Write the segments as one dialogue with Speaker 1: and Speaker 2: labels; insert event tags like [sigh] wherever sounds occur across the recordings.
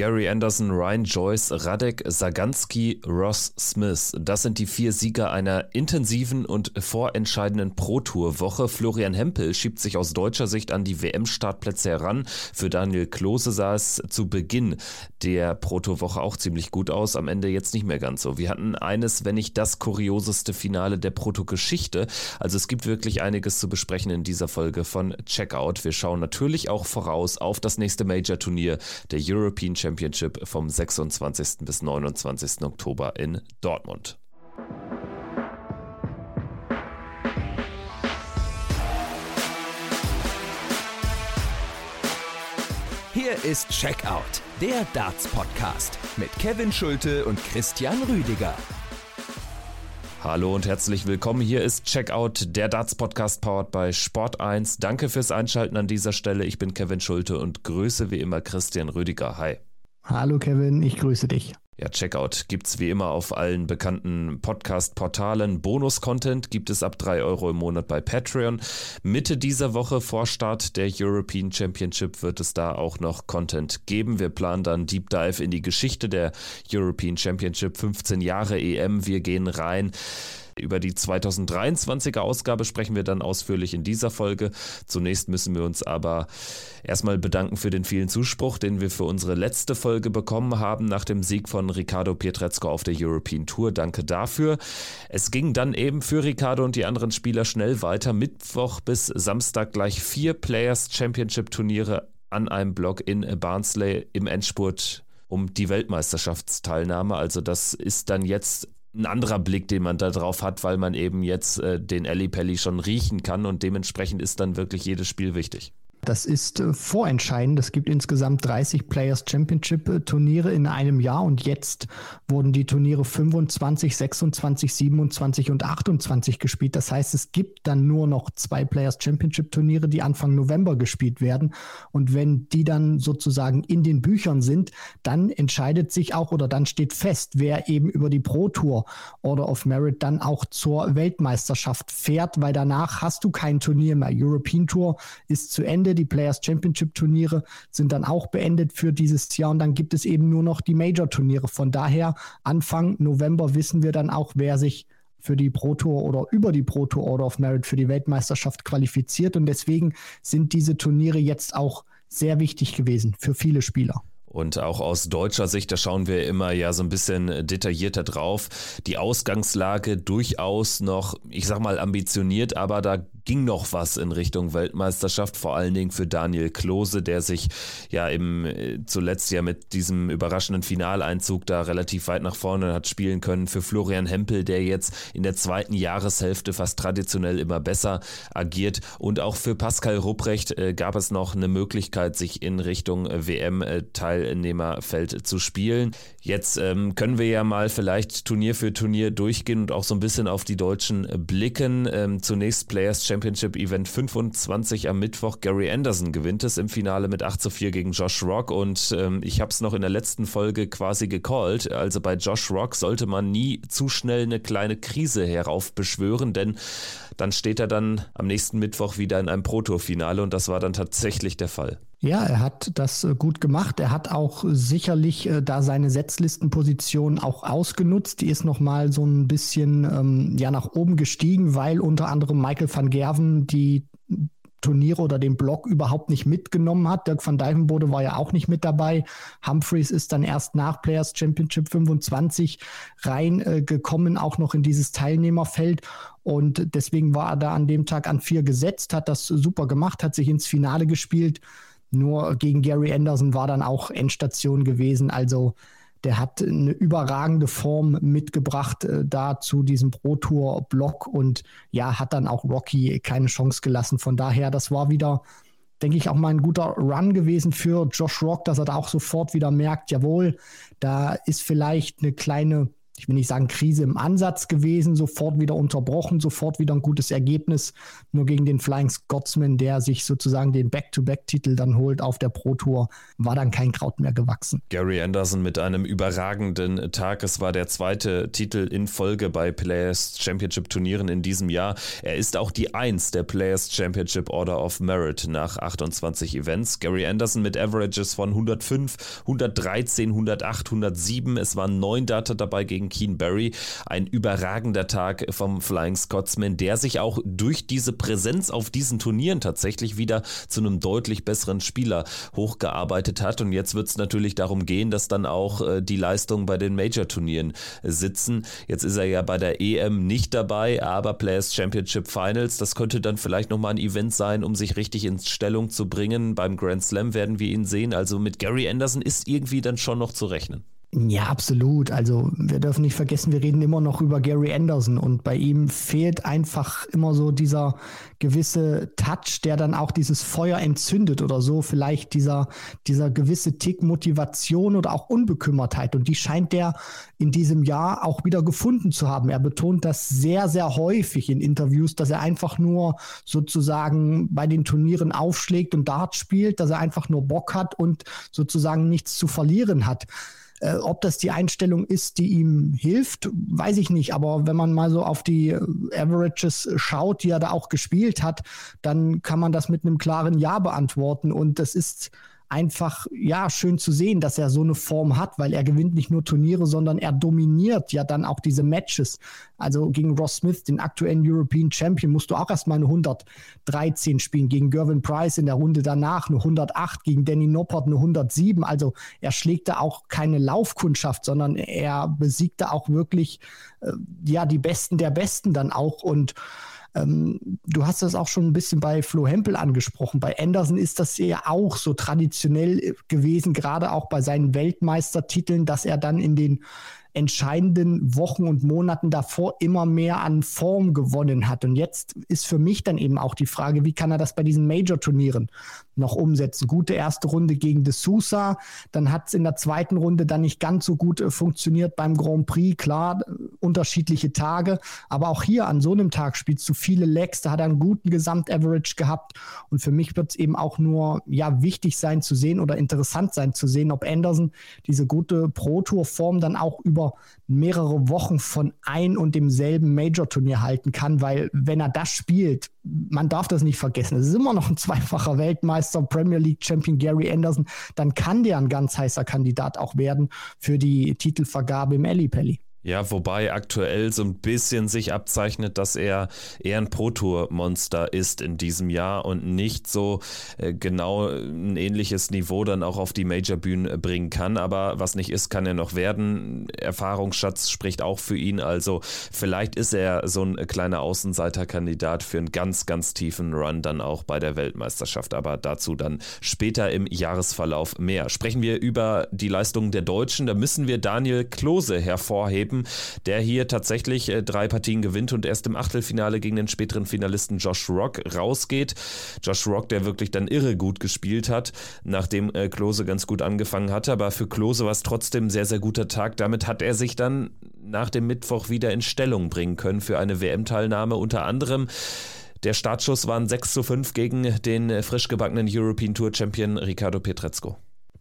Speaker 1: Gary Anderson, Ryan Joyce, Radek Saganski, Ross Smith. Das sind die vier Sieger einer intensiven und vorentscheidenden Pro-Tour-Woche. Florian Hempel schiebt sich aus deutscher Sicht an die WM-Startplätze heran. Für Daniel Klose sah es zu Beginn der Pro-Tour-Woche auch ziemlich gut aus. Am Ende jetzt nicht mehr ganz so. Wir hatten eines, wenn nicht das kurioseste Finale der Proto-Geschichte. Also es gibt wirklich einiges zu besprechen in dieser Folge von Checkout. Wir schauen natürlich auch voraus auf das nächste Major-Turnier der European Championship vom 26. bis 29. Oktober in Dortmund.
Speaker 2: Hier ist Checkout, der Darts-Podcast mit Kevin Schulte und Christian Rüdiger.
Speaker 1: Hallo und herzlich willkommen. Hier ist Checkout, der Darts Podcast powered by Sport 1. Danke fürs Einschalten an dieser Stelle. Ich bin Kevin Schulte und grüße wie immer Christian Rüdiger. Hi.
Speaker 3: Hallo Kevin, ich grüße dich.
Speaker 1: Ja, Checkout gibt es wie immer auf allen bekannten Podcast-Portalen. Bonus-Content gibt es ab 3 Euro im Monat bei Patreon. Mitte dieser Woche vor Start der European Championship wird es da auch noch Content geben. Wir planen dann Deep Dive in die Geschichte der European Championship, 15 Jahre EM. Wir gehen rein über die 2023er Ausgabe sprechen wir dann ausführlich in dieser Folge. Zunächst müssen wir uns aber erstmal bedanken für den vielen Zuspruch, den wir für unsere letzte Folge bekommen haben nach dem Sieg von Ricardo Pietrezco auf der European Tour. Danke dafür. Es ging dann eben für Ricardo und die anderen Spieler schnell weiter. Mittwoch bis Samstag gleich vier Players Championship Turniere an einem Block in Barnsley im Endspurt um die Weltmeisterschaftsteilnahme. Also das ist dann jetzt ein anderer Blick, den man da drauf hat, weil man eben jetzt äh, den Ellie Pelli schon riechen kann und dementsprechend ist dann wirklich jedes Spiel wichtig.
Speaker 3: Das ist äh, vorentscheidend. Es gibt insgesamt 30 Players Championship äh, Turniere in einem Jahr und jetzt wurden die Turniere 25, 26, 27 und 28 gespielt. Das heißt, es gibt dann nur noch zwei Players Championship Turniere, die Anfang November gespielt werden. Und wenn die dann sozusagen in den Büchern sind, dann entscheidet sich auch oder dann steht fest, wer eben über die Pro Tour Order of Merit dann auch zur Weltmeisterschaft fährt, weil danach hast du kein Turnier mehr. European Tour ist zu Ende Ende. Die Players Championship Turniere sind dann auch beendet für dieses Jahr und dann gibt es eben nur noch die Major Turniere. Von daher Anfang November wissen wir dann auch, wer sich für die Pro Tour oder über die Pro Tour Order of Merit für die Weltmeisterschaft qualifiziert und deswegen sind diese Turniere jetzt auch sehr wichtig gewesen für viele Spieler.
Speaker 1: Und auch aus deutscher Sicht, da schauen wir immer ja so ein bisschen detaillierter drauf. Die Ausgangslage durchaus noch, ich sag mal, ambitioniert, aber da ging noch was in Richtung Weltmeisterschaft, vor allen Dingen für Daniel Klose, der sich ja im äh, zuletzt ja mit diesem überraschenden Finaleinzug da relativ weit nach vorne hat spielen können. Für Florian Hempel, der jetzt in der zweiten Jahreshälfte fast traditionell immer besser agiert. Und auch für Pascal Rupprecht äh, gab es noch eine Möglichkeit, sich in Richtung äh, WM-Teilnehmerfeld zu spielen. Jetzt ähm, können wir ja mal vielleicht Turnier für Turnier durchgehen und auch so ein bisschen auf die Deutschen blicken. Ähm, zunächst Players Championship Event 25 am Mittwoch. Gary Anderson gewinnt es im Finale mit 8 zu 4 gegen Josh Rock und ähm, ich habe es noch in der letzten Folge quasi gecallt. Also bei Josh Rock sollte man nie zu schnell eine kleine Krise heraufbeschwören, denn dann steht er dann am nächsten Mittwoch wieder in einem Pro-Tour-Finale und das war dann tatsächlich der Fall.
Speaker 3: Ja, er hat das äh, gut gemacht. Er hat auch sicherlich äh, da seine Setzlistenposition auch ausgenutzt. Die ist nochmal so ein bisschen ähm, ja nach oben gestiegen, weil unter anderem Michael van Gerven die Turniere oder den Block überhaupt nicht mitgenommen hat. Dirk van Dijvenbode war ja auch nicht mit dabei. Humphreys ist dann erst nach Players Championship 25 reingekommen, äh, auch noch in dieses Teilnehmerfeld. Und deswegen war er da an dem Tag an vier gesetzt, hat das super gemacht, hat sich ins Finale gespielt. Nur gegen Gary Anderson war dann auch Endstation gewesen. Also der hat eine überragende Form mitgebracht äh, da zu diesem Pro Tour Block und ja, hat dann auch Rocky keine Chance gelassen. Von daher, das war wieder, denke ich, auch mal ein guter Run gewesen für Josh Rock, dass er da auch sofort wieder merkt, jawohl, da ist vielleicht eine kleine ich will nicht sagen Krise im Ansatz gewesen, sofort wieder unterbrochen, sofort wieder ein gutes Ergebnis. Nur gegen den Flying Scotsman, der sich sozusagen den Back-to-Back-Titel dann holt auf der Pro Tour, war dann kein Kraut mehr gewachsen.
Speaker 1: Gary Anderson mit einem überragenden Tag. Es war der zweite Titel in Folge bei Players Championship Turnieren in diesem Jahr. Er ist auch die Eins der Players Championship Order of Merit nach 28 Events. Gary Anderson mit Averages von 105, 113, 108, 107. Es waren neun Data dabei gegen Keen Barry. Ein überragender Tag vom Flying Scotsman, der sich auch durch diese Präsenz auf diesen Turnieren tatsächlich wieder zu einem deutlich besseren Spieler hochgearbeitet hat. Und jetzt wird es natürlich darum gehen, dass dann auch äh, die Leistungen bei den Major-Turnieren sitzen. Jetzt ist er ja bei der EM nicht dabei, aber Players Championship Finals, das könnte dann vielleicht nochmal ein Event sein, um sich richtig in Stellung zu bringen. Beim Grand Slam werden wir ihn sehen. Also mit Gary Anderson ist irgendwie dann schon noch zu rechnen.
Speaker 3: Ja, absolut. Also wir dürfen nicht vergessen, wir reden immer noch über Gary Anderson und bei ihm fehlt einfach immer so dieser gewisse Touch, der dann auch dieses Feuer entzündet oder so. Vielleicht dieser, dieser gewisse Tick Motivation oder auch Unbekümmertheit und die scheint der in diesem Jahr auch wieder gefunden zu haben. Er betont das sehr, sehr häufig in Interviews, dass er einfach nur sozusagen bei den Turnieren aufschlägt und Dart spielt, dass er einfach nur Bock hat und sozusagen nichts zu verlieren hat. Äh, ob das die Einstellung ist, die ihm hilft, weiß ich nicht. Aber wenn man mal so auf die äh, Averages schaut, die er da auch gespielt hat, dann kann man das mit einem klaren Ja beantworten. Und das ist einfach ja schön zu sehen, dass er so eine Form hat, weil er gewinnt nicht nur Turniere, sondern er dominiert ja dann auch diese Matches. Also gegen Ross Smith, den aktuellen European Champion, musst du auch erstmal eine 113 spielen. Gegen Gervin Price in der Runde danach eine 108, gegen Danny Noppert eine 107. Also er schlägt da auch keine Laufkundschaft, sondern er besiegt da auch wirklich äh, ja die Besten der Besten dann auch und ähm, du hast das auch schon ein bisschen bei Flo Hempel angesprochen. Bei Anderson ist das ja auch so traditionell gewesen, gerade auch bei seinen Weltmeistertiteln, dass er dann in den entscheidenden Wochen und Monaten davor immer mehr an Form gewonnen hat. Und jetzt ist für mich dann eben auch die Frage, wie kann er das bei diesen Major-Turnieren noch umsetzen? Gute erste Runde gegen De Sousa, dann hat es in der zweiten Runde dann nicht ganz so gut äh, funktioniert beim Grand Prix. Klar, äh, unterschiedliche Tage, aber auch hier an so einem Tag spielst du viele Legs, da hat er einen guten Gesamtaverage gehabt. Und für mich wird es eben auch nur ja wichtig sein zu sehen oder interessant sein zu sehen, ob Anderson diese gute Pro-Tour-Form dann auch über über mehrere Wochen von ein und demselben Major-Turnier halten kann, weil wenn er das spielt, man darf das nicht vergessen, es ist immer noch ein zweifacher Weltmeister, Premier League Champion Gary Anderson, dann kann der ein ganz heißer Kandidat auch werden für die Titelvergabe im Pelli.
Speaker 1: Ja, wobei aktuell so ein bisschen sich abzeichnet, dass er eher ein Pro-Tour-Monster ist in diesem Jahr und nicht so äh, genau ein ähnliches Niveau dann auch auf die Major-Bühne bringen kann. Aber was nicht ist, kann er noch werden. Erfahrungsschatz spricht auch für ihn. Also vielleicht ist er so ein kleiner Außenseiterkandidat für einen ganz, ganz tiefen Run dann auch bei der Weltmeisterschaft. Aber dazu dann später im Jahresverlauf mehr. Sprechen wir über die Leistungen der Deutschen. Da müssen wir Daniel Klose hervorheben Typen, der hier tatsächlich äh, drei Partien gewinnt und erst im Achtelfinale gegen den späteren Finalisten Josh Rock rausgeht. Josh Rock, der wirklich dann irre gut gespielt hat, nachdem äh, Klose ganz gut angefangen hatte. Aber für Klose war es trotzdem ein sehr, sehr guter Tag. Damit hat er sich dann nach dem Mittwoch wieder in Stellung bringen können für eine WM-Teilnahme. Unter anderem der Startschuss waren 6 zu 5 gegen den äh, frisch gebackenen European Tour Champion Ricardo Pietrezco.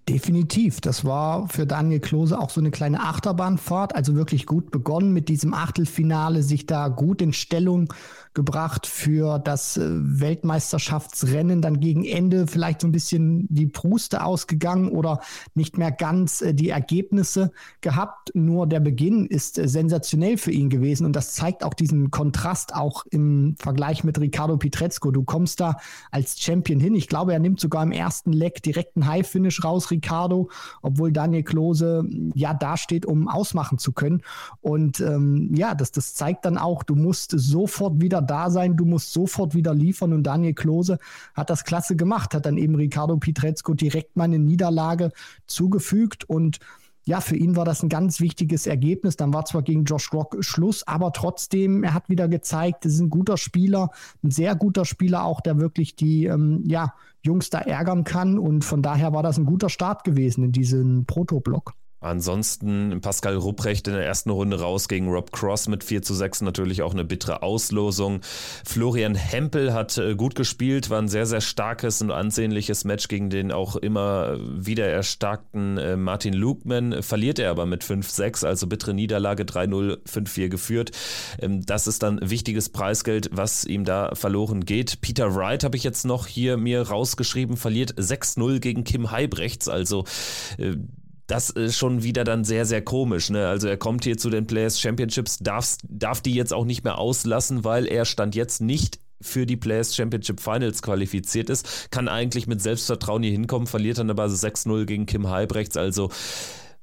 Speaker 3: Definitiv. Das war für Daniel Klose auch so eine kleine Achterbahnfahrt. Also wirklich gut begonnen mit diesem Achtelfinale, sich da gut in Stellung gebracht für das äh, Weltmeisterschaftsrennen. Dann gegen Ende vielleicht so ein bisschen die Pruste ausgegangen oder nicht mehr ganz äh, die Ergebnisse gehabt. Nur der Beginn ist äh, sensationell für ihn gewesen und das zeigt auch diesen Kontrast auch im Vergleich mit Ricardo Pietrezco. Du kommst da als Champion hin. Ich glaube, er nimmt sogar im ersten Leck direkt einen High-Finish raus, Ricardo, obwohl Daniel Klose ja dasteht, um ausmachen zu können. Und ähm, ja, das, das zeigt dann auch, du musst sofort wieder da sein, du musst sofort wieder liefern. Und Daniel Klose hat das klasse gemacht, hat dann eben Ricardo Pietrezco direkt mal eine Niederlage zugefügt und ja, für ihn war das ein ganz wichtiges Ergebnis. Dann war zwar gegen Josh Rock Schluss, aber trotzdem, er hat wieder gezeigt, es ist ein guter Spieler, ein sehr guter Spieler auch, der wirklich die ähm, ja, Jungs da ärgern kann. Und von daher war das ein guter Start gewesen in diesem Protoblock.
Speaker 1: Ansonsten Pascal Rupprecht in der ersten Runde raus gegen Rob Cross mit 4 zu 6, natürlich auch eine bittere Auslosung. Florian Hempel hat äh, gut gespielt, war ein sehr, sehr starkes und ansehnliches Match gegen den auch immer wieder erstarkten äh, Martin Lukman. Verliert er aber mit 5-6, also bittere Niederlage 3-0, 5-4 geführt. Ähm, das ist dann wichtiges Preisgeld, was ihm da verloren geht. Peter Wright habe ich jetzt noch hier mir rausgeschrieben, verliert 6-0 gegen Kim Heibrechts, also äh, das ist schon wieder dann sehr, sehr komisch. Ne? Also er kommt hier zu den Players Championships, darf, darf die jetzt auch nicht mehr auslassen, weil er stand jetzt nicht für die Players Championship Finals qualifiziert ist, kann eigentlich mit Selbstvertrauen hier hinkommen, verliert dann aber 6-0 gegen Kim Heibrechts. Also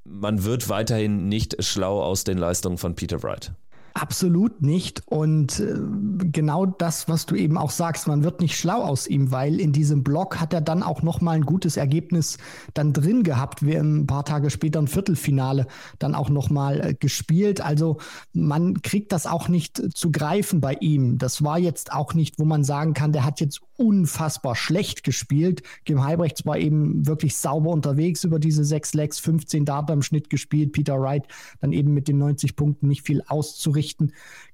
Speaker 1: man wird weiterhin nicht schlau aus den Leistungen von Peter Wright.
Speaker 3: Absolut nicht. Und äh, genau das, was du eben auch sagst, man wird nicht schlau aus ihm, weil in diesem Block hat er dann auch noch mal ein gutes Ergebnis dann drin gehabt. Wir ein paar Tage später ein Viertelfinale dann auch noch mal äh, gespielt. Also man kriegt das auch nicht zu greifen bei ihm. Das war jetzt auch nicht, wo man sagen kann, der hat jetzt unfassbar schlecht gespielt. Kim Heibrechts war eben wirklich sauber unterwegs über diese sechs Legs, 15 Data im Schnitt gespielt. Peter Wright dann eben mit den 90 Punkten nicht viel auszurichten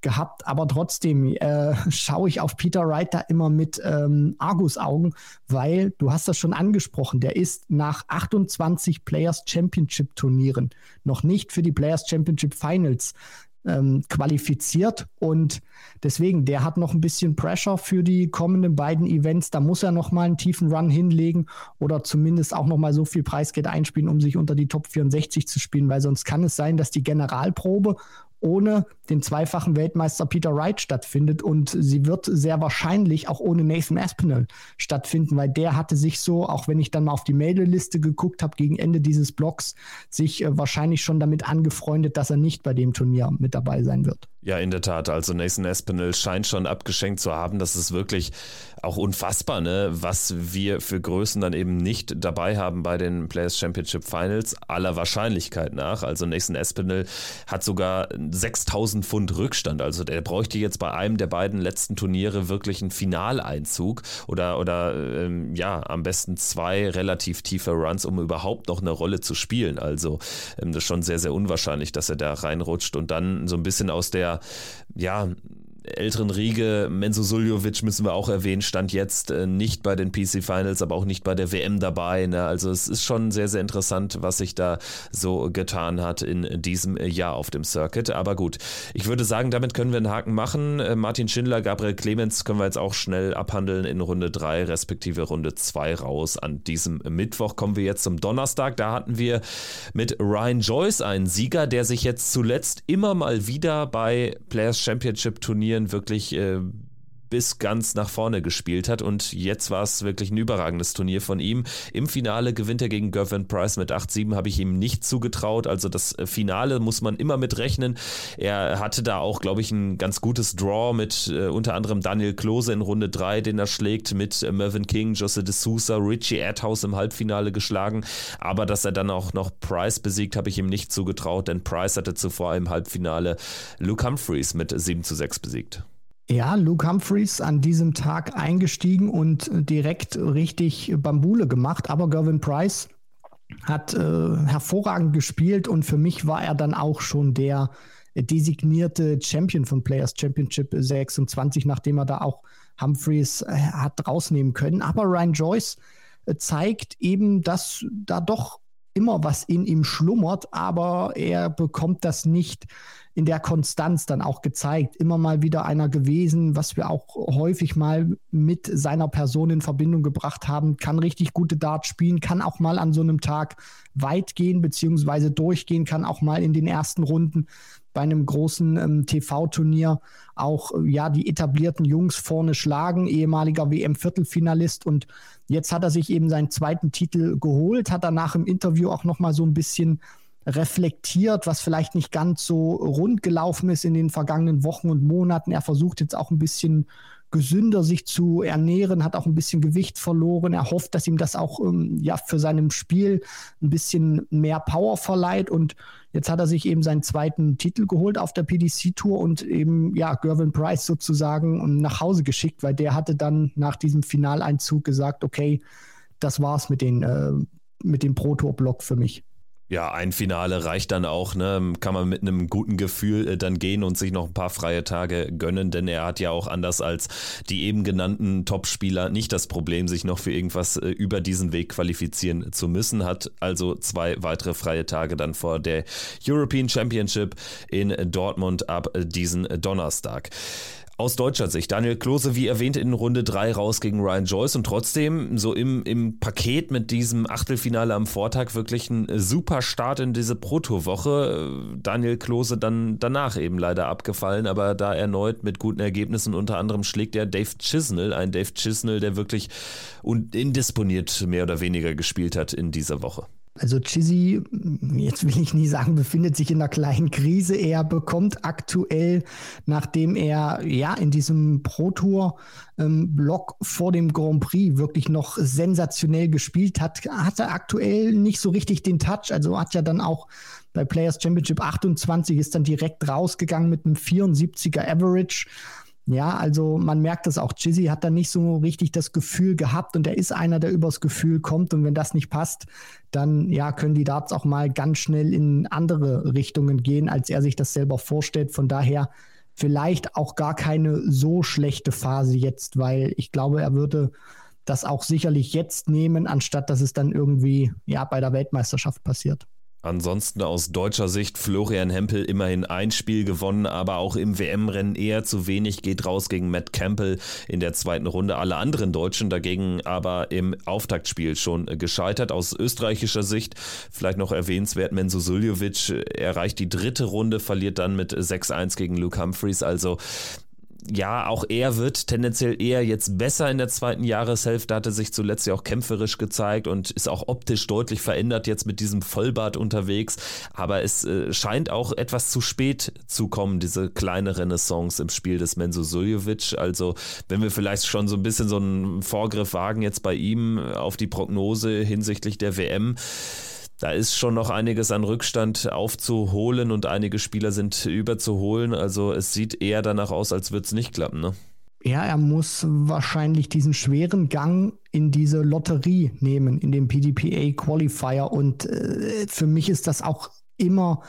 Speaker 3: gehabt. Aber trotzdem äh, schaue ich auf Peter Wright da immer mit ähm, Argus-Augen, weil du hast das schon angesprochen, der ist nach 28 Players Championship Turnieren noch nicht für die Players Championship Finals ähm, qualifiziert und deswegen, der hat noch ein bisschen Pressure für die kommenden beiden Events. Da muss er noch mal einen tiefen Run hinlegen oder zumindest auch noch mal so viel Preisgeld einspielen, um sich unter die Top 64 zu spielen, weil sonst kann es sein, dass die Generalprobe ohne den zweifachen Weltmeister Peter Wright stattfindet und sie wird sehr wahrscheinlich auch ohne Nathan Aspinall stattfinden, weil der hatte sich so, auch wenn ich dann mal auf die Meldeliste geguckt habe gegen Ende dieses Blogs, sich äh, wahrscheinlich schon damit angefreundet, dass er nicht bei dem Turnier mit dabei sein wird.
Speaker 1: Ja, in der Tat. Also Nathan Espinel scheint schon abgeschenkt zu haben. Das ist wirklich auch unfassbar, ne? was wir für Größen dann eben nicht dabei haben bei den Players Championship Finals, aller Wahrscheinlichkeit nach. Also Nathan Espinel hat sogar 6000 Pfund Rückstand. Also der bräuchte jetzt bei einem der beiden letzten Turniere wirklich einen Finaleinzug oder, oder ähm, ja, am besten zwei relativ tiefe Runs, um überhaupt noch eine Rolle zu spielen. Also ähm, das ist schon sehr, sehr unwahrscheinlich, dass er da reinrutscht und dann so ein bisschen aus der ja, älteren Riege, Menzo Suljovic müssen wir auch erwähnen, stand jetzt äh, nicht bei den PC Finals, aber auch nicht bei der WM dabei. Ne? Also es ist schon sehr, sehr interessant, was sich da so getan hat in diesem Jahr auf dem Circuit. Aber gut, ich würde sagen, damit können wir einen Haken machen. Äh, Martin Schindler, Gabriel Clemens können wir jetzt auch schnell abhandeln in Runde 3 respektive Runde 2 raus. An diesem Mittwoch kommen wir jetzt zum Donnerstag. Da hatten wir mit Ryan Joyce einen Sieger, der sich jetzt zuletzt immer mal wieder bei Players Championship Turnieren Turnieren wirklich äh, bis ganz nach vorne gespielt hat und jetzt war es wirklich ein überragendes Turnier von ihm. Im Finale gewinnt er gegen Gervin Price mit 8-7, habe ich ihm nicht zugetraut. Also das äh, Finale muss man immer mit rechnen. Er hatte da auch, glaube ich, ein ganz gutes Draw mit äh, unter anderem Daniel Klose in Runde 3, den er schlägt, mit äh, Mervyn King, Jose de Sousa, Richie Adhouse im Halbfinale geschlagen. Aber dass er dann auch noch Price besiegt, habe ich ihm nicht zugetraut, denn Price hatte zuvor im Halbfinale Luke Humphreys mit 7 zu 6 besiegt.
Speaker 3: Ja, Luke Humphreys an diesem Tag eingestiegen und direkt richtig Bambule gemacht, aber Gervin Price hat äh, hervorragend gespielt und für mich war er dann auch schon der designierte Champion von Players Championship 26, nachdem er da auch Humphreys äh, hat rausnehmen können. Aber Ryan Joyce äh, zeigt eben, dass da doch immer was in ihm schlummert, aber er bekommt das nicht in der Konstanz dann auch gezeigt. Immer mal wieder einer gewesen, was wir auch häufig mal mit seiner Person in Verbindung gebracht haben, kann richtig gute Dart spielen, kann auch mal an so einem Tag weit gehen, beziehungsweise durchgehen, kann auch mal in den ersten Runden bei einem großen ähm, TV-Turnier auch äh, ja die etablierten Jungs vorne schlagen, ehemaliger WM-Viertelfinalist und jetzt hat er sich eben seinen zweiten Titel geholt, hat danach im Interview auch noch mal so ein bisschen reflektiert, was vielleicht nicht ganz so rund gelaufen ist in den vergangenen Wochen und Monaten. Er versucht jetzt auch ein bisschen gesünder sich zu ernähren, hat auch ein bisschen Gewicht verloren. Er hofft, dass ihm das auch ähm, ja für seinem Spiel ein bisschen mehr Power verleiht und jetzt hat er sich eben seinen zweiten Titel geholt auf der PDC Tour und eben ja Gervin Price sozusagen ähm, nach Hause geschickt, weil der hatte dann nach diesem Finaleinzug gesagt, okay, das war's mit den äh, mit dem Pro Tour Block für mich.
Speaker 1: Ja, ein Finale reicht dann auch, ne? Kann man mit einem guten Gefühl äh, dann gehen und sich noch ein paar freie Tage gönnen, denn er hat ja auch anders als die eben genannten Topspieler nicht das Problem, sich noch für irgendwas äh, über diesen Weg qualifizieren zu müssen, hat also zwei weitere freie Tage dann vor der European Championship in Dortmund ab diesen Donnerstag. Aus deutscher Sicht, Daniel Klose, wie erwähnt, in Runde 3 raus gegen Ryan Joyce und trotzdem so im, im Paket mit diesem Achtelfinale am Vortag wirklich ein super Start in diese Proto-Woche. Daniel Klose dann danach eben leider abgefallen, aber da erneut mit guten Ergebnissen, unter anderem schlägt er Dave Chisnell, ein Dave Chisnell, der wirklich indisponiert mehr oder weniger gespielt hat in dieser Woche.
Speaker 3: Also Chizzy, jetzt will ich nie sagen, befindet sich in einer kleinen Krise. Er bekommt aktuell, nachdem er ja in diesem Pro Tour ähm, Block vor dem Grand Prix wirklich noch sensationell gespielt hat, hat er aktuell nicht so richtig den Touch. Also hat ja dann auch bei Players Championship 28 ist dann direkt rausgegangen mit einem 74er Average. Ja, also man merkt es auch. Chizzy hat da nicht so richtig das Gefühl gehabt und er ist einer, der übers Gefühl kommt. Und wenn das nicht passt, dann ja, können die Darts auch mal ganz schnell in andere Richtungen gehen, als er sich das selber vorstellt. Von daher vielleicht auch gar keine so schlechte Phase jetzt, weil ich glaube, er würde das auch sicherlich jetzt nehmen, anstatt dass es dann irgendwie ja bei der Weltmeisterschaft passiert.
Speaker 1: Ansonsten aus deutscher Sicht Florian Hempel immerhin ein Spiel gewonnen, aber auch im WM-Rennen eher zu wenig, geht raus gegen Matt Campbell in der zweiten Runde. Alle anderen Deutschen dagegen aber im Auftaktspiel schon gescheitert. Aus österreichischer Sicht vielleicht noch erwähnenswert, Menzo Suljovic erreicht die dritte Runde, verliert dann mit 6-1 gegen Luke Humphreys. Also ja, auch er wird tendenziell eher jetzt besser in der zweiten Jahreshälfte, hatte sich zuletzt ja auch kämpferisch gezeigt und ist auch optisch deutlich verändert jetzt mit diesem Vollbart unterwegs. Aber es äh, scheint auch etwas zu spät zu kommen, diese kleine Renaissance im Spiel des Menzo Suljovic. Also, wenn wir vielleicht schon so ein bisschen so einen Vorgriff wagen jetzt bei ihm auf die Prognose hinsichtlich der WM, da ist schon noch einiges an Rückstand aufzuholen und einige Spieler sind überzuholen. Also es sieht eher danach aus, als würde es nicht klappen. Ne?
Speaker 3: Ja, er muss wahrscheinlich diesen schweren Gang in diese Lotterie nehmen, in den PDPA Qualifier. Und äh, für mich ist das auch immer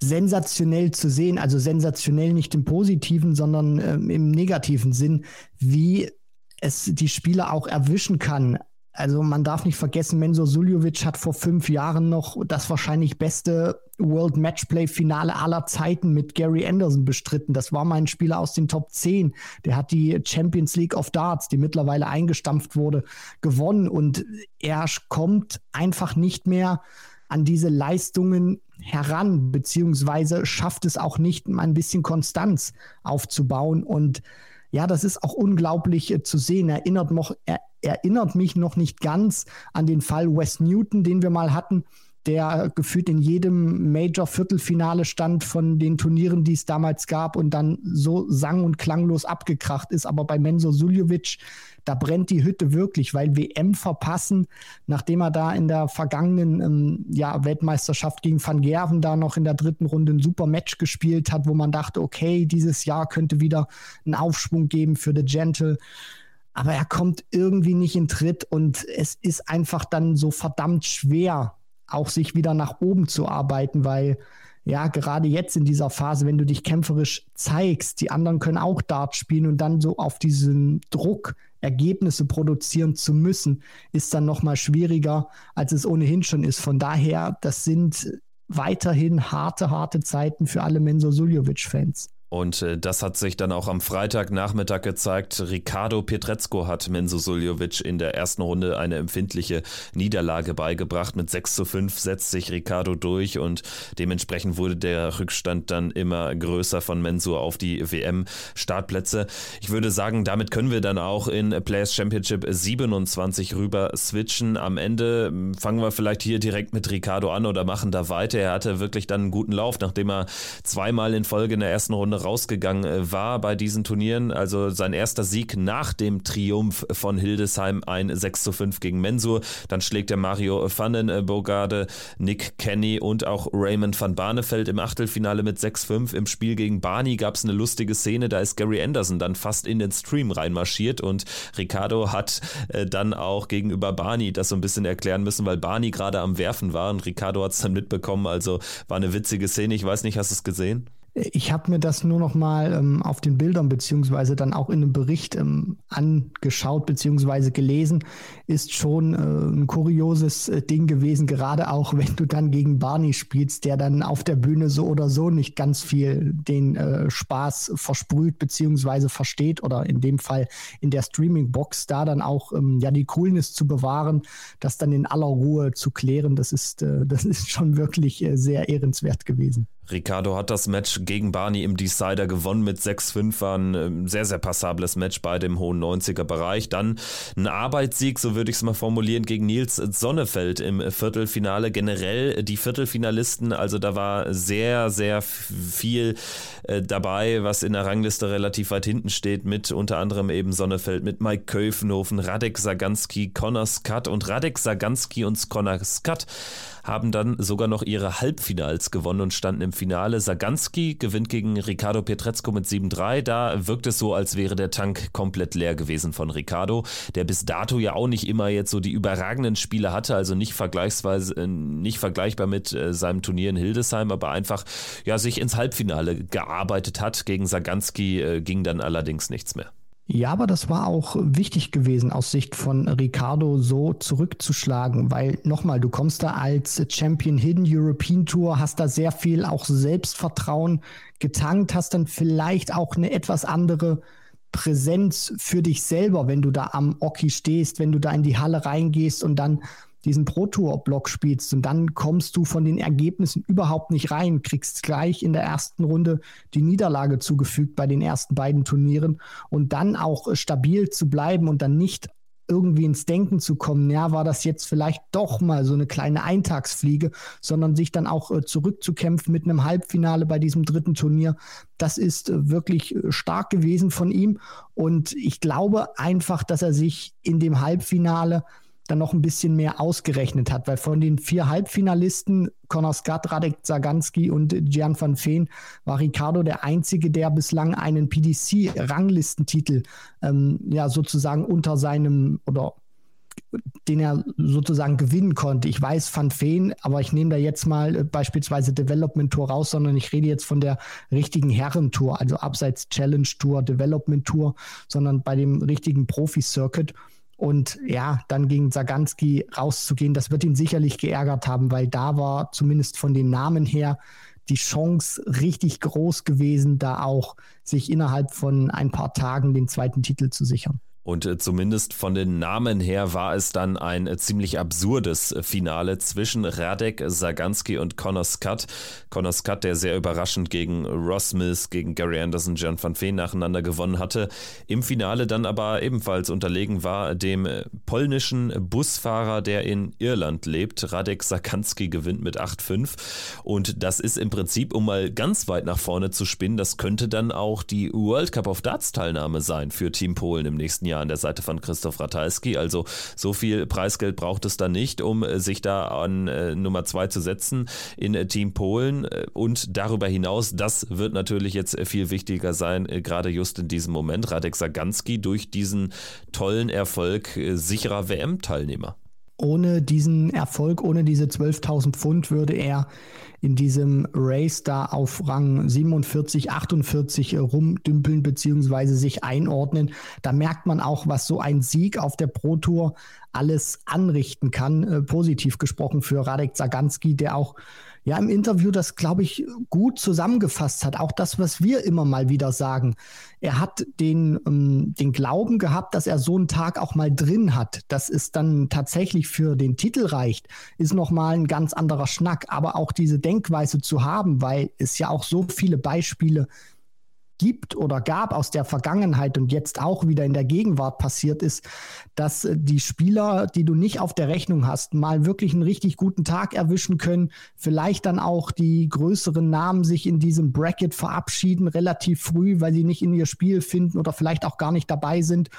Speaker 3: sensationell zu sehen. Also sensationell nicht im positiven, sondern äh, im negativen Sinn, wie es die Spieler auch erwischen kann. Also man darf nicht vergessen, Menzo Suljovic hat vor fünf Jahren noch das wahrscheinlich beste World Matchplay Finale aller Zeiten mit Gary Anderson bestritten. Das war mein Spieler aus den Top 10. Der hat die Champions League of Darts, die mittlerweile eingestampft wurde, gewonnen und er kommt einfach nicht mehr an diese Leistungen heran, beziehungsweise schafft es auch nicht, mal ein bisschen Konstanz aufzubauen und ja, das ist auch unglaublich äh, zu sehen. Erinnert, noch, er, erinnert mich noch nicht ganz an den Fall Wes Newton, den wir mal hatten, der gefühlt in jedem Major-Viertelfinale stand von den Turnieren, die es damals gab und dann so sang- und klanglos abgekracht ist. Aber bei Menzo Suljovic, da brennt die Hütte wirklich, weil WM verpassen, nachdem er da in der vergangenen ähm, ja, Weltmeisterschaft gegen Van Gerven da noch in der dritten Runde ein super Match gespielt hat, wo man dachte, okay, dieses Jahr könnte wieder einen Aufschwung geben für The Gentle aber er kommt irgendwie nicht in Tritt und es ist einfach dann so verdammt schwer, auch sich wieder nach oben zu arbeiten, weil ja, gerade jetzt in dieser Phase, wenn du dich kämpferisch zeigst, die anderen können auch Dart spielen und dann so auf diesen Druck Ergebnisse produzieren zu müssen, ist dann nochmal schwieriger, als es ohnehin schon ist. Von daher, das sind weiterhin harte, harte Zeiten für alle Menzo Suljovic-Fans.
Speaker 1: Und äh, das hat sich dann auch am Freitagnachmittag gezeigt. Ricardo Pietrezco hat Menzo Suljovic in der ersten Runde eine empfindliche Niederlage beigebracht. Mit 6 zu 5 setzt sich Ricardo durch und dementsprechend wurde der Rückstand dann immer größer von Menzo auf die WM-Startplätze. Ich würde sagen, damit können wir dann auch in Players Championship 27 rüber switchen. Am Ende hm, fangen wir vielleicht hier direkt mit Ricardo an oder machen da weiter. Er hatte wirklich dann einen guten Lauf, nachdem er zweimal in Folge in der ersten Runde rausgegangen war bei diesen Turnieren. Also sein erster Sieg nach dem Triumph von Hildesheim, ein 6 zu 5 gegen Mensur. Dann schlägt er Mario Vandenbogarde, Nick Kenny und auch Raymond van Barneveld im Achtelfinale mit 6-5. Im Spiel gegen Barney gab es eine lustige Szene, da ist Gary Anderson dann fast in den Stream reinmarschiert und Ricardo hat äh, dann auch gegenüber Barney das so ein bisschen erklären müssen, weil Barney gerade am Werfen war und Ricardo hat es dann mitbekommen. Also war eine witzige Szene. Ich weiß nicht, hast du es gesehen?
Speaker 3: Ich habe mir das nur noch mal ähm, auf den Bildern beziehungsweise dann auch in einem Bericht ähm, angeschaut beziehungsweise gelesen. Ist schon äh, ein kurioses äh, Ding gewesen, gerade auch wenn du dann gegen Barney spielst, der dann auf der Bühne so oder so nicht ganz viel den äh, Spaß versprüht beziehungsweise versteht oder in dem Fall in der Streaming-Box da dann auch ähm, ja die Coolness zu bewahren, das dann in aller Ruhe zu klären. Das ist, [laughs] das ist schon wirklich sehr ehrenswert gewesen.
Speaker 1: Ricardo hat das Match gegen Barney im Decider gewonnen mit 6-5, war ein sehr, sehr passables Match bei dem hohen 90er-Bereich. Dann ein Arbeitssieg, so würde ich es mal formulieren, gegen Nils Sonnefeld im Viertelfinale. Generell die Viertelfinalisten, also da war sehr, sehr viel äh, dabei, was in der Rangliste relativ weit hinten steht, mit unter anderem eben Sonnefeld, mit Mike Köfenhofen, Radek Saganski, Connor Scott und Radek Saganski und Connor Scott haben dann sogar noch ihre Halbfinals gewonnen und standen im Finale. Saganski gewinnt gegen Ricardo Pietrezco mit 7-3. Da wirkt es so, als wäre der Tank komplett leer gewesen von Ricardo, der bis dato ja auch nicht immer jetzt so die überragenden Spiele hatte, also nicht vergleichsweise äh, nicht vergleichbar mit äh, seinem Turnier in Hildesheim, aber einfach ja sich ins Halbfinale gearbeitet hat. Gegen Saganski äh, ging dann allerdings nichts mehr.
Speaker 3: Ja, aber das war auch wichtig gewesen aus Sicht von Ricardo so zurückzuschlagen, weil nochmal, du kommst da als Champion Hidden European Tour, hast da sehr viel auch Selbstvertrauen getankt, hast dann vielleicht auch eine etwas andere Präsenz für dich selber, wenn du da am Oki stehst, wenn du da in die Halle reingehst und dann diesen Pro Tour Block spielst und dann kommst du von den Ergebnissen überhaupt nicht rein, kriegst gleich in der ersten Runde die Niederlage zugefügt bei den ersten beiden Turnieren und dann auch stabil zu bleiben und dann nicht irgendwie ins Denken zu kommen, ja, war das jetzt vielleicht doch mal so eine kleine Eintagsfliege, sondern sich dann auch äh, zurückzukämpfen mit einem Halbfinale bei diesem dritten Turnier, das ist äh, wirklich äh, stark gewesen von ihm. Und ich glaube einfach, dass er sich in dem Halbfinale dann noch ein bisschen mehr ausgerechnet hat, weil von den vier Halbfinalisten, Conor Scott, Radek Zaganski und Gian van Veen, war Ricardo der einzige, der bislang einen PDC-Ranglistentitel ähm, ja sozusagen unter seinem oder den er sozusagen gewinnen konnte. Ich weiß Van Veen, aber ich nehme da jetzt mal äh, beispielsweise Development Tour raus, sondern ich rede jetzt von der richtigen Herrentour, also abseits Challenge Tour, Development Tour, sondern bei dem richtigen Profi-Circuit. Und ja, dann gegen Saganski rauszugehen, das wird ihn sicherlich geärgert haben, weil da war zumindest von den Namen her die Chance richtig groß gewesen, da auch sich innerhalb von ein paar Tagen den zweiten Titel zu sichern.
Speaker 1: Und äh, zumindest von den Namen her war es dann ein äh, ziemlich absurdes äh, Finale zwischen Radek Saganski und Connor Scott. Connor Scott, der sehr überraschend gegen Ross Mills, gegen Gary Anderson, John van Veen nacheinander gewonnen hatte. Im Finale dann aber ebenfalls unterlegen war dem polnischen Busfahrer, der in Irland lebt. Radek Saganski gewinnt mit 8-5. Und das ist im Prinzip, um mal ganz weit nach vorne zu spinnen, das könnte dann auch die World Cup of Darts Teilnahme sein für Team Polen im nächsten Jahr. Jahr an der Seite von Christoph Ratajski. Also so viel Preisgeld braucht es da nicht, um äh, sich da an äh, Nummer zwei zu setzen in äh, Team Polen. Äh, und darüber hinaus, das wird natürlich jetzt viel wichtiger sein, äh, gerade just in diesem Moment. Radek Saganski durch diesen tollen Erfolg äh, sicherer WM-Teilnehmer
Speaker 3: ohne diesen Erfolg, ohne diese 12.000 Pfund würde er in diesem Race da auf Rang 47, 48 rumdümpeln beziehungsweise sich einordnen. Da merkt man auch, was so ein Sieg auf der Pro Tour alles anrichten kann. Äh, positiv gesprochen für Radek Zaganski, der auch ja im Interview das, glaube ich, gut zusammengefasst hat. Auch das, was wir immer mal wieder sagen. Er hat den, ähm, den Glauben gehabt, dass er so einen Tag auch mal drin hat. Dass es dann tatsächlich für den Titel reicht, ist nochmal ein ganz anderer Schnack. Aber auch diese Denkweise zu haben, weil es ja auch so viele Beispiele gibt oder gab aus der Vergangenheit und jetzt auch wieder in der Gegenwart passiert ist, dass äh, die Spieler, die du nicht auf der Rechnung hast, mal wirklich einen richtig guten Tag erwischen können, vielleicht dann auch die größeren Namen sich in diesem Bracket verabschieden relativ früh, weil sie nicht in ihr Spiel finden oder vielleicht auch gar nicht dabei sind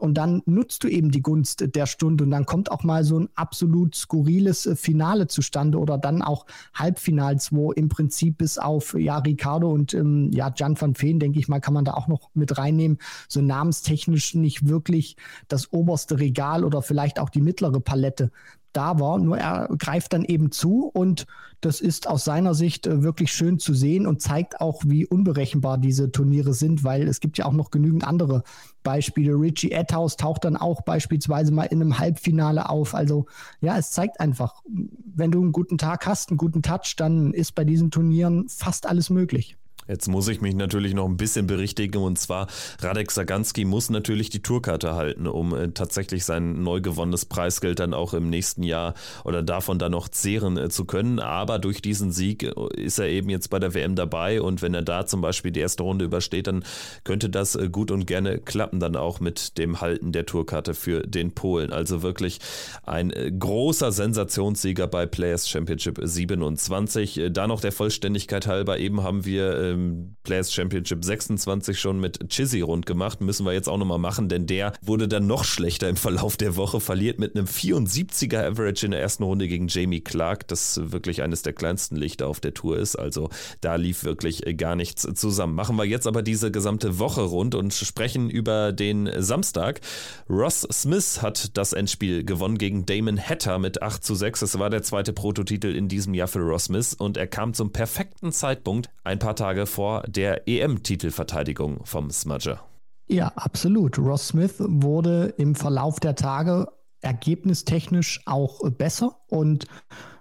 Speaker 3: und dann nutzt du eben die Gunst der Stunde und dann kommt auch mal so ein absolut skurriles äh, Finale zustande oder dann auch Halbfinals, wo im Prinzip bis auf ja Ricardo und ähm, ja Jan van Veen, denke ich mal, kann man da auch noch mit reinnehmen, so namenstechnisch nicht wirklich das oberste Regal oder vielleicht auch die mittlere Palette da war. Nur er greift dann eben zu und das ist aus seiner Sicht äh, wirklich schön zu sehen und zeigt auch, wie unberechenbar diese Turniere sind, weil es gibt ja auch noch genügend andere Beispiele. Richie Etthaus taucht dann auch beispielsweise mal in einem Halbfinale auf. Also ja, es zeigt einfach, wenn du einen guten Tag hast, einen guten Touch, dann ist bei diesen Turnieren fast alles möglich.
Speaker 1: Jetzt muss ich mich natürlich noch ein bisschen berichtigen und zwar Radek Saganski muss natürlich die Tourkarte halten, um äh, tatsächlich sein neu gewonnenes Preisgeld dann auch im nächsten Jahr oder davon dann noch zehren äh, zu können. Aber durch diesen Sieg äh, ist er eben jetzt bei der WM dabei und wenn er da zum Beispiel die erste Runde übersteht, dann könnte das äh, gut und gerne klappen dann auch mit dem Halten der Tourkarte für den Polen. Also wirklich ein äh, großer Sensationssieger bei Players Championship 27. Äh, da noch der Vollständigkeit halber, eben haben wir ähm, Players Championship 26 schon mit Chizzy rund gemacht. Müssen wir jetzt auch nochmal machen, denn der wurde dann noch schlechter im Verlauf der Woche, verliert mit einem 74er Average in der ersten Runde gegen Jamie Clark, das wirklich eines der kleinsten Lichter auf der Tour ist. Also da lief wirklich gar nichts zusammen. Machen wir jetzt aber diese gesamte Woche rund und sprechen über den Samstag. Ross Smith hat das Endspiel gewonnen gegen Damon Hatter mit 8 zu 6. Es war der zweite Prototitel in diesem Jahr für Ross Smith und er kam zum perfekten Zeitpunkt, ein paar Tage vor der EM-Titelverteidigung vom Smudger.
Speaker 3: Ja, absolut. Ross Smith wurde im Verlauf der Tage ergebnistechnisch auch besser und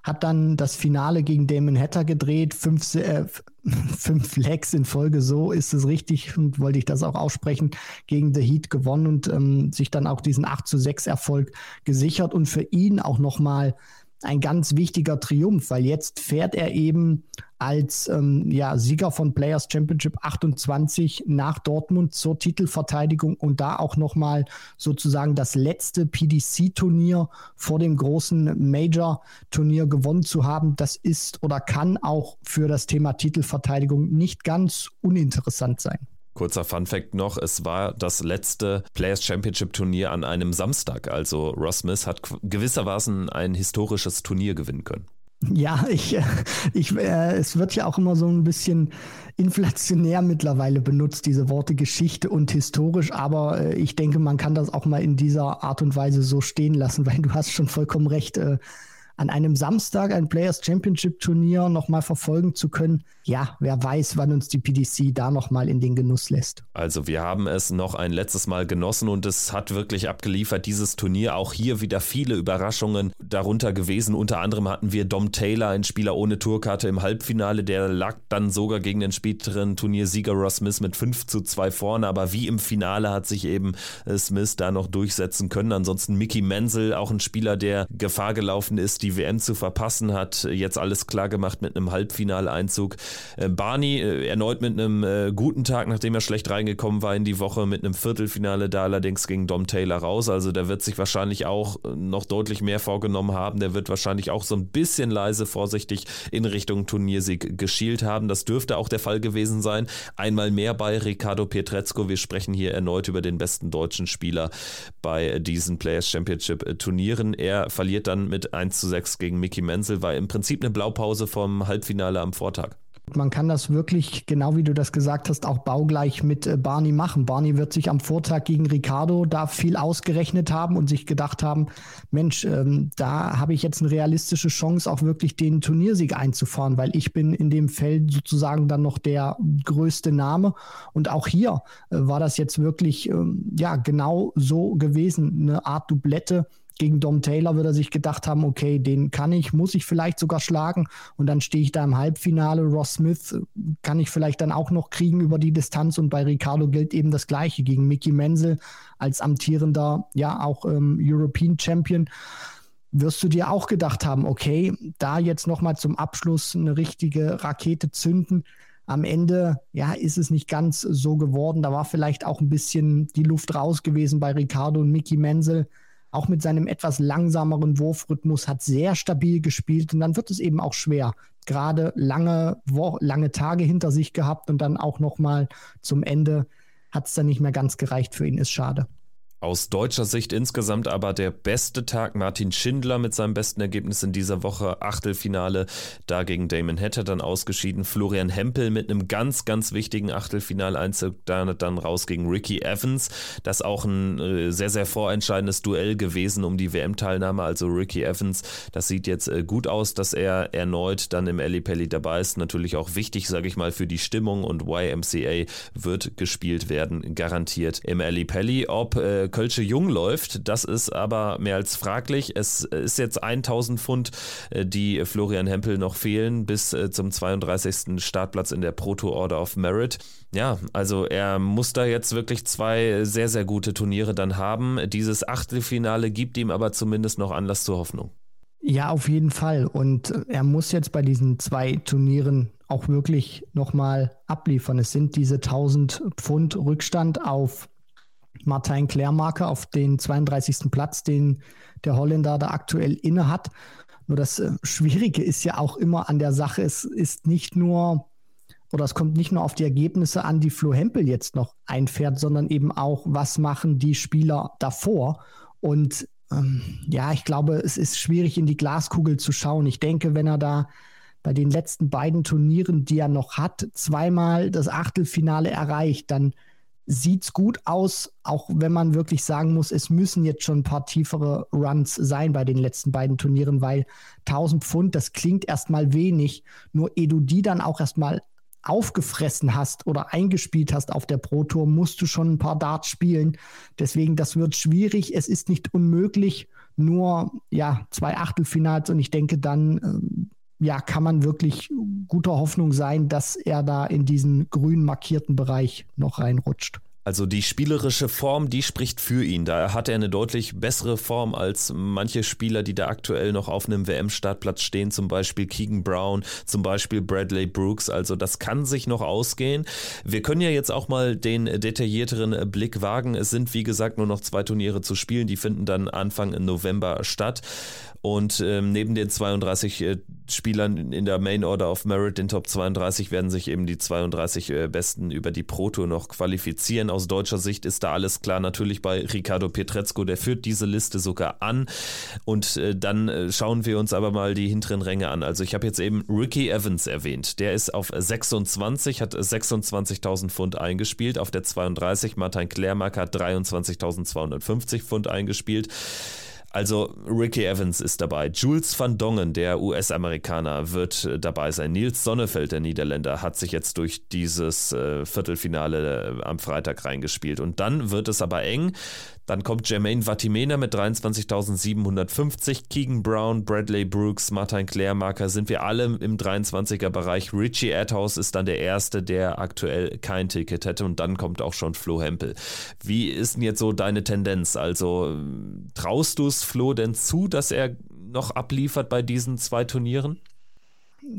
Speaker 3: hat dann das Finale gegen Damon Hatter gedreht, fünf, äh, [laughs] fünf Legs in Folge, so ist es richtig und wollte ich das auch aussprechen, gegen The Heat gewonnen und ähm, sich dann auch diesen 8 zu 6 Erfolg gesichert und für ihn auch nochmal ein ganz wichtiger Triumph, weil jetzt fährt er eben als ähm, ja, Sieger von Players Championship 28 nach Dortmund zur Titelverteidigung und da auch nochmal sozusagen das letzte PDC-Turnier vor dem großen Major-Turnier gewonnen zu haben. Das ist oder kann auch für das Thema Titelverteidigung nicht ganz uninteressant sein.
Speaker 1: Kurzer Fun Fact noch, es war das letzte Players Championship Turnier an einem Samstag. Also Ross Smith hat gewissermaßen ein historisches Turnier gewinnen können.
Speaker 3: Ja, ich, äh, ich, äh, es wird ja auch immer so ein bisschen inflationär mittlerweile benutzt, diese Worte Geschichte und historisch, aber äh, ich denke, man kann das auch mal in dieser Art und Weise so stehen lassen, weil du hast schon vollkommen recht. Äh, an einem Samstag ein Players Championship Turnier nochmal verfolgen zu können, ja, wer weiß, wann uns die PDC da nochmal in den Genuss lässt.
Speaker 1: Also wir haben es noch ein letztes Mal genossen und es hat wirklich abgeliefert, dieses Turnier. Auch hier wieder viele Überraschungen darunter gewesen. Unter anderem hatten wir Dom Taylor, ein Spieler ohne Tourkarte im Halbfinale. Der lag dann sogar gegen den späteren Turniersieger Ross Smith mit 5 zu 2 vorne. Aber wie im Finale hat sich eben äh, Smith da noch durchsetzen können. Ansonsten Mickey Menzel, auch ein Spieler, der Gefahr gelaufen ist, die WM zu verpassen, hat jetzt alles klar gemacht mit einem Halbfinaleinzug. Äh, Barney äh, erneut mit einem äh, guten Tag, nachdem er schlecht reingekommen war in die Woche, mit einem Viertelfinale da allerdings gegen Dom Taylor raus. Also der wird sich wahrscheinlich auch noch deutlich mehr vorgenommen haben. Der wird wahrscheinlich auch so ein bisschen leise vorsichtig in Richtung Turniersieg geschielt haben. Das dürfte auch der Fall gewesen sein. Einmal mehr bei Ricardo Pietrezco. Wir sprechen hier erneut über den besten deutschen Spieler bei diesen Players Championship Turnieren. Er verliert dann mit 1 zu 6 gegen Mickey Menzel, war im Prinzip eine Blaupause vom Halbfinale am Vortag.
Speaker 3: Man kann das wirklich, genau wie du das gesagt hast, auch baugleich mit äh, Barney machen. Barney wird sich am Vortag gegen Ricardo da viel ausgerechnet haben und sich gedacht haben, Mensch, ähm, da habe ich jetzt eine realistische Chance, auch wirklich den Turniersieg einzufahren, weil ich bin in dem Feld sozusagen dann noch der größte Name. Und auch hier äh, war das jetzt wirklich, ähm, ja, genau so gewesen, eine Art Doublette gegen Dom Taylor wird er sich gedacht haben, okay, den kann ich, muss ich vielleicht sogar schlagen. Und dann stehe ich da im Halbfinale. Ross Smith äh, kann ich vielleicht dann auch noch kriegen über die Distanz. Und bei Ricardo gilt eben das Gleiche gegen Mickey Menzel als amtierender, ja, auch ähm, European Champion. Wirst du dir auch gedacht haben, okay, da jetzt nochmal zum Abschluss eine richtige Rakete zünden. Am Ende, ja, ist es nicht ganz so geworden. Da war vielleicht auch ein bisschen die Luft raus gewesen bei Ricardo und Mickey Menzel. Auch mit seinem etwas langsameren Wurfrhythmus hat sehr stabil gespielt und dann wird es eben auch schwer. Gerade lange, lange Tage hinter sich gehabt und dann auch nochmal zum Ende hat es dann nicht mehr ganz gereicht für ihn, ist schade.
Speaker 1: Aus deutscher Sicht insgesamt aber der beste Tag. Martin Schindler mit seinem besten Ergebnis in dieser Woche. Achtelfinale da gegen Damon Hatter dann ausgeschieden. Florian Hempel mit einem ganz, ganz wichtigen Achtelfinaleinzug da dann raus gegen Ricky Evans. Das auch ein äh, sehr, sehr vorentscheidendes Duell gewesen um die WM-Teilnahme. Also Ricky Evans, das sieht jetzt äh, gut aus, dass er erneut dann im Ali Pelli dabei ist. Natürlich auch wichtig, sage ich mal, für die Stimmung und YMCA wird gespielt werden, garantiert im Ali Pelli. Ob äh, Kölsche Jung läuft. Das ist aber mehr als fraglich. Es ist jetzt 1000 Pfund, äh, die Florian Hempel noch fehlen, bis äh, zum 32. Startplatz in der Proto Order of Merit. Ja, also er muss da jetzt wirklich zwei sehr, sehr gute Turniere dann haben. Dieses Achtelfinale gibt ihm aber zumindest noch Anlass zur Hoffnung.
Speaker 3: Ja, auf jeden Fall. Und äh, er muss jetzt bei diesen zwei Turnieren auch wirklich nochmal abliefern. Es sind diese 1000 Pfund Rückstand auf Martin Klärmarke auf den 32. Platz, den der Holländer da aktuell inne hat. Nur das äh, Schwierige ist ja auch immer an der Sache, es ist nicht nur oder es kommt nicht nur auf die Ergebnisse an, die Flo Hempel jetzt noch einfährt, sondern eben auch, was machen die Spieler davor. Und ähm, ja, ich glaube, es ist schwierig in die Glaskugel zu schauen. Ich denke, wenn er da bei den letzten beiden Turnieren, die er noch hat, zweimal das Achtelfinale erreicht, dann sieht es gut aus, auch wenn man wirklich sagen muss, es müssen jetzt schon ein paar tiefere Runs sein bei den letzten beiden Turnieren, weil 1000 Pfund, das klingt erstmal wenig, nur ehe du die dann auch erstmal aufgefressen hast oder eingespielt hast auf der Pro Tour, musst du schon ein paar Darts spielen. Deswegen, das wird schwierig. Es ist nicht unmöglich, nur ja, zwei Achtelfinals und ich denke dann, äh, ja, kann man wirklich guter Hoffnung sein, dass er da in diesen grün markierten Bereich noch reinrutscht.
Speaker 1: Also die spielerische Form, die spricht für ihn. Da hat er eine deutlich bessere Form als manche Spieler, die da aktuell noch auf einem WM-Startplatz stehen, zum Beispiel Keegan Brown, zum Beispiel Bradley Brooks. Also das kann sich noch ausgehen. Wir können ja jetzt auch mal den detaillierteren Blick wagen. Es sind, wie gesagt, nur noch zwei Turniere zu spielen. Die finden dann Anfang November statt. Und ähm, neben den 32 äh, Spielern in der Main Order of Merit, den Top 32, werden sich eben die 32 äh, Besten über die Pro Tour noch qualifizieren. Aus deutscher Sicht ist da alles klar. Natürlich bei Ricardo Pietrezco, der führt diese Liste sogar an. Und äh, dann äh, schauen wir uns aber mal die hinteren Ränge an. Also ich habe jetzt eben Ricky Evans erwähnt. Der ist auf 26, hat 26.000 Pfund eingespielt. Auf der 32 Martin Klärmark hat 23.250 Pfund eingespielt. Also Ricky Evans ist dabei. Jules van Dongen, der US-Amerikaner, wird äh, dabei sein. Nils Sonnefeld, der Niederländer, hat sich jetzt durch dieses äh, Viertelfinale äh, am Freitag reingespielt. Und dann wird es aber eng. Dann kommt Jermaine Vatimena mit 23.750, Keegan Brown, Bradley Brooks, Martin Klärmarker, sind wir alle im 23er Bereich. Richie Adhouse ist dann der Erste, der aktuell kein Ticket hätte und dann kommt auch schon Flo Hempel. Wie ist denn jetzt so deine Tendenz? Also traust du es Flo denn zu, dass er noch abliefert bei diesen zwei Turnieren?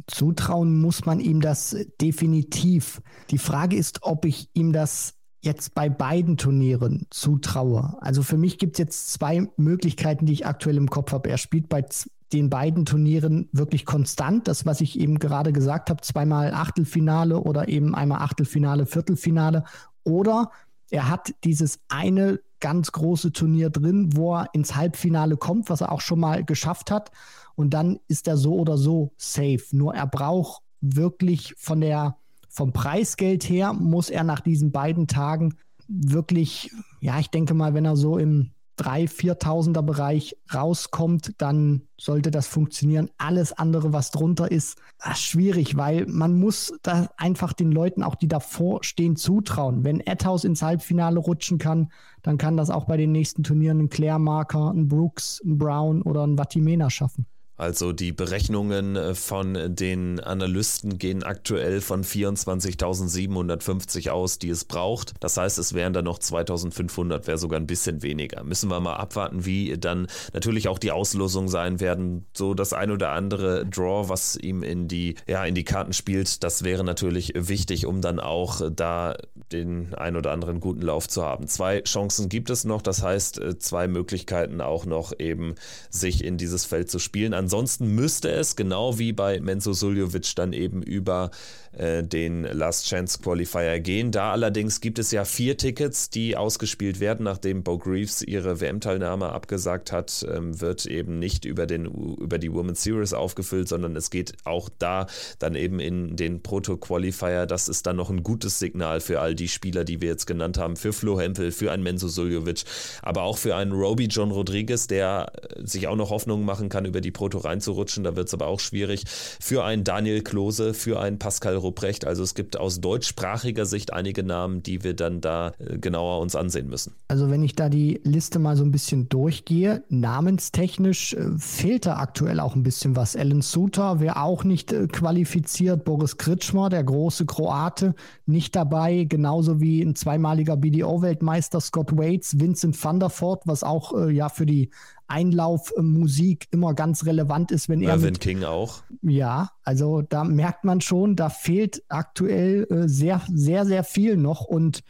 Speaker 3: Zutrauen muss man ihm das definitiv. Die Frage ist, ob ich ihm das jetzt bei beiden Turnieren zutraue. Also für mich gibt es jetzt zwei Möglichkeiten, die ich aktuell im Kopf habe. Er spielt bei den beiden Turnieren wirklich konstant. Das, was ich eben gerade gesagt habe, zweimal Achtelfinale oder eben einmal Achtelfinale, Viertelfinale. Oder er hat dieses eine ganz große Turnier drin, wo er ins Halbfinale kommt, was er auch schon mal geschafft hat. Und dann ist er so oder so safe. Nur er braucht wirklich von der vom Preisgeld her muss er nach diesen beiden Tagen wirklich, ja, ich denke mal, wenn er so im 3.000, 4.000er Bereich rauskommt, dann sollte das funktionieren. Alles andere, was drunter ist, ist schwierig, weil man muss da einfach den Leuten, auch die davor stehen, zutrauen. Wenn Edhouse ins Halbfinale rutschen kann, dann kann das auch bei den nächsten Turnieren ein Claire Marker, ein Brooks, ein Brown oder ein Vatimena schaffen.
Speaker 1: Also die Berechnungen äh, von den Analysten gehen aktuell von 24.750 aus, die es braucht. Das heißt, es wären dann noch 2.500, wäre sogar ein bisschen weniger. Müssen wir mal abwarten, wie dann natürlich auch die Auslosung sein werden. So das ein oder andere Draw, was ihm in die, ja, in die Karten spielt, das wäre natürlich wichtig, um dann auch da den ein oder anderen guten Lauf zu haben. Zwei Chancen gibt es noch, das heißt äh, zwei Möglichkeiten auch noch eben sich in dieses Feld zu spielen. Ansonsten müsste es, genau wie bei Menzo Suljovic, dann eben über äh, den Last Chance Qualifier gehen. Da allerdings gibt es ja vier Tickets, die ausgespielt werden, nachdem Bo Greaves ihre WM-Teilnahme abgesagt hat, ähm, wird eben nicht über, den, über die Women's Series aufgefüllt, sondern es geht auch da dann eben in den Proto-Qualifier. Das ist dann noch ein gutes Signal für all die Spieler, die wir jetzt genannt haben, für Flo Hempel, für einen Menzo Suljovic, aber auch für einen Roby John Rodriguez, der äh, sich auch noch Hoffnungen machen kann, über die Proto reinzurutschen. Da wird es aber auch schwierig. Für einen Daniel Klose, für einen Pascal Rupprecht. Also es gibt aus deutschsprachiger Sicht einige Namen, die wir dann da äh, genauer uns ansehen müssen.
Speaker 3: Also wenn ich da die Liste mal so ein bisschen durchgehe, namenstechnisch äh, fehlt da aktuell auch ein bisschen was. Alan Suter wäre auch nicht äh, qualifiziert. Boris Kritschmer, der große Kroate, nicht dabei. Genauso wie ein zweimaliger BDO-Weltmeister Scott Waits, Vincent van der Voort, was auch ja für die Einlaufmusik immer ganz relevant ist, wenn er.
Speaker 1: Mervyn King auch.
Speaker 3: Ja, also da merkt man schon, da fehlt aktuell äh, sehr, sehr, sehr viel noch und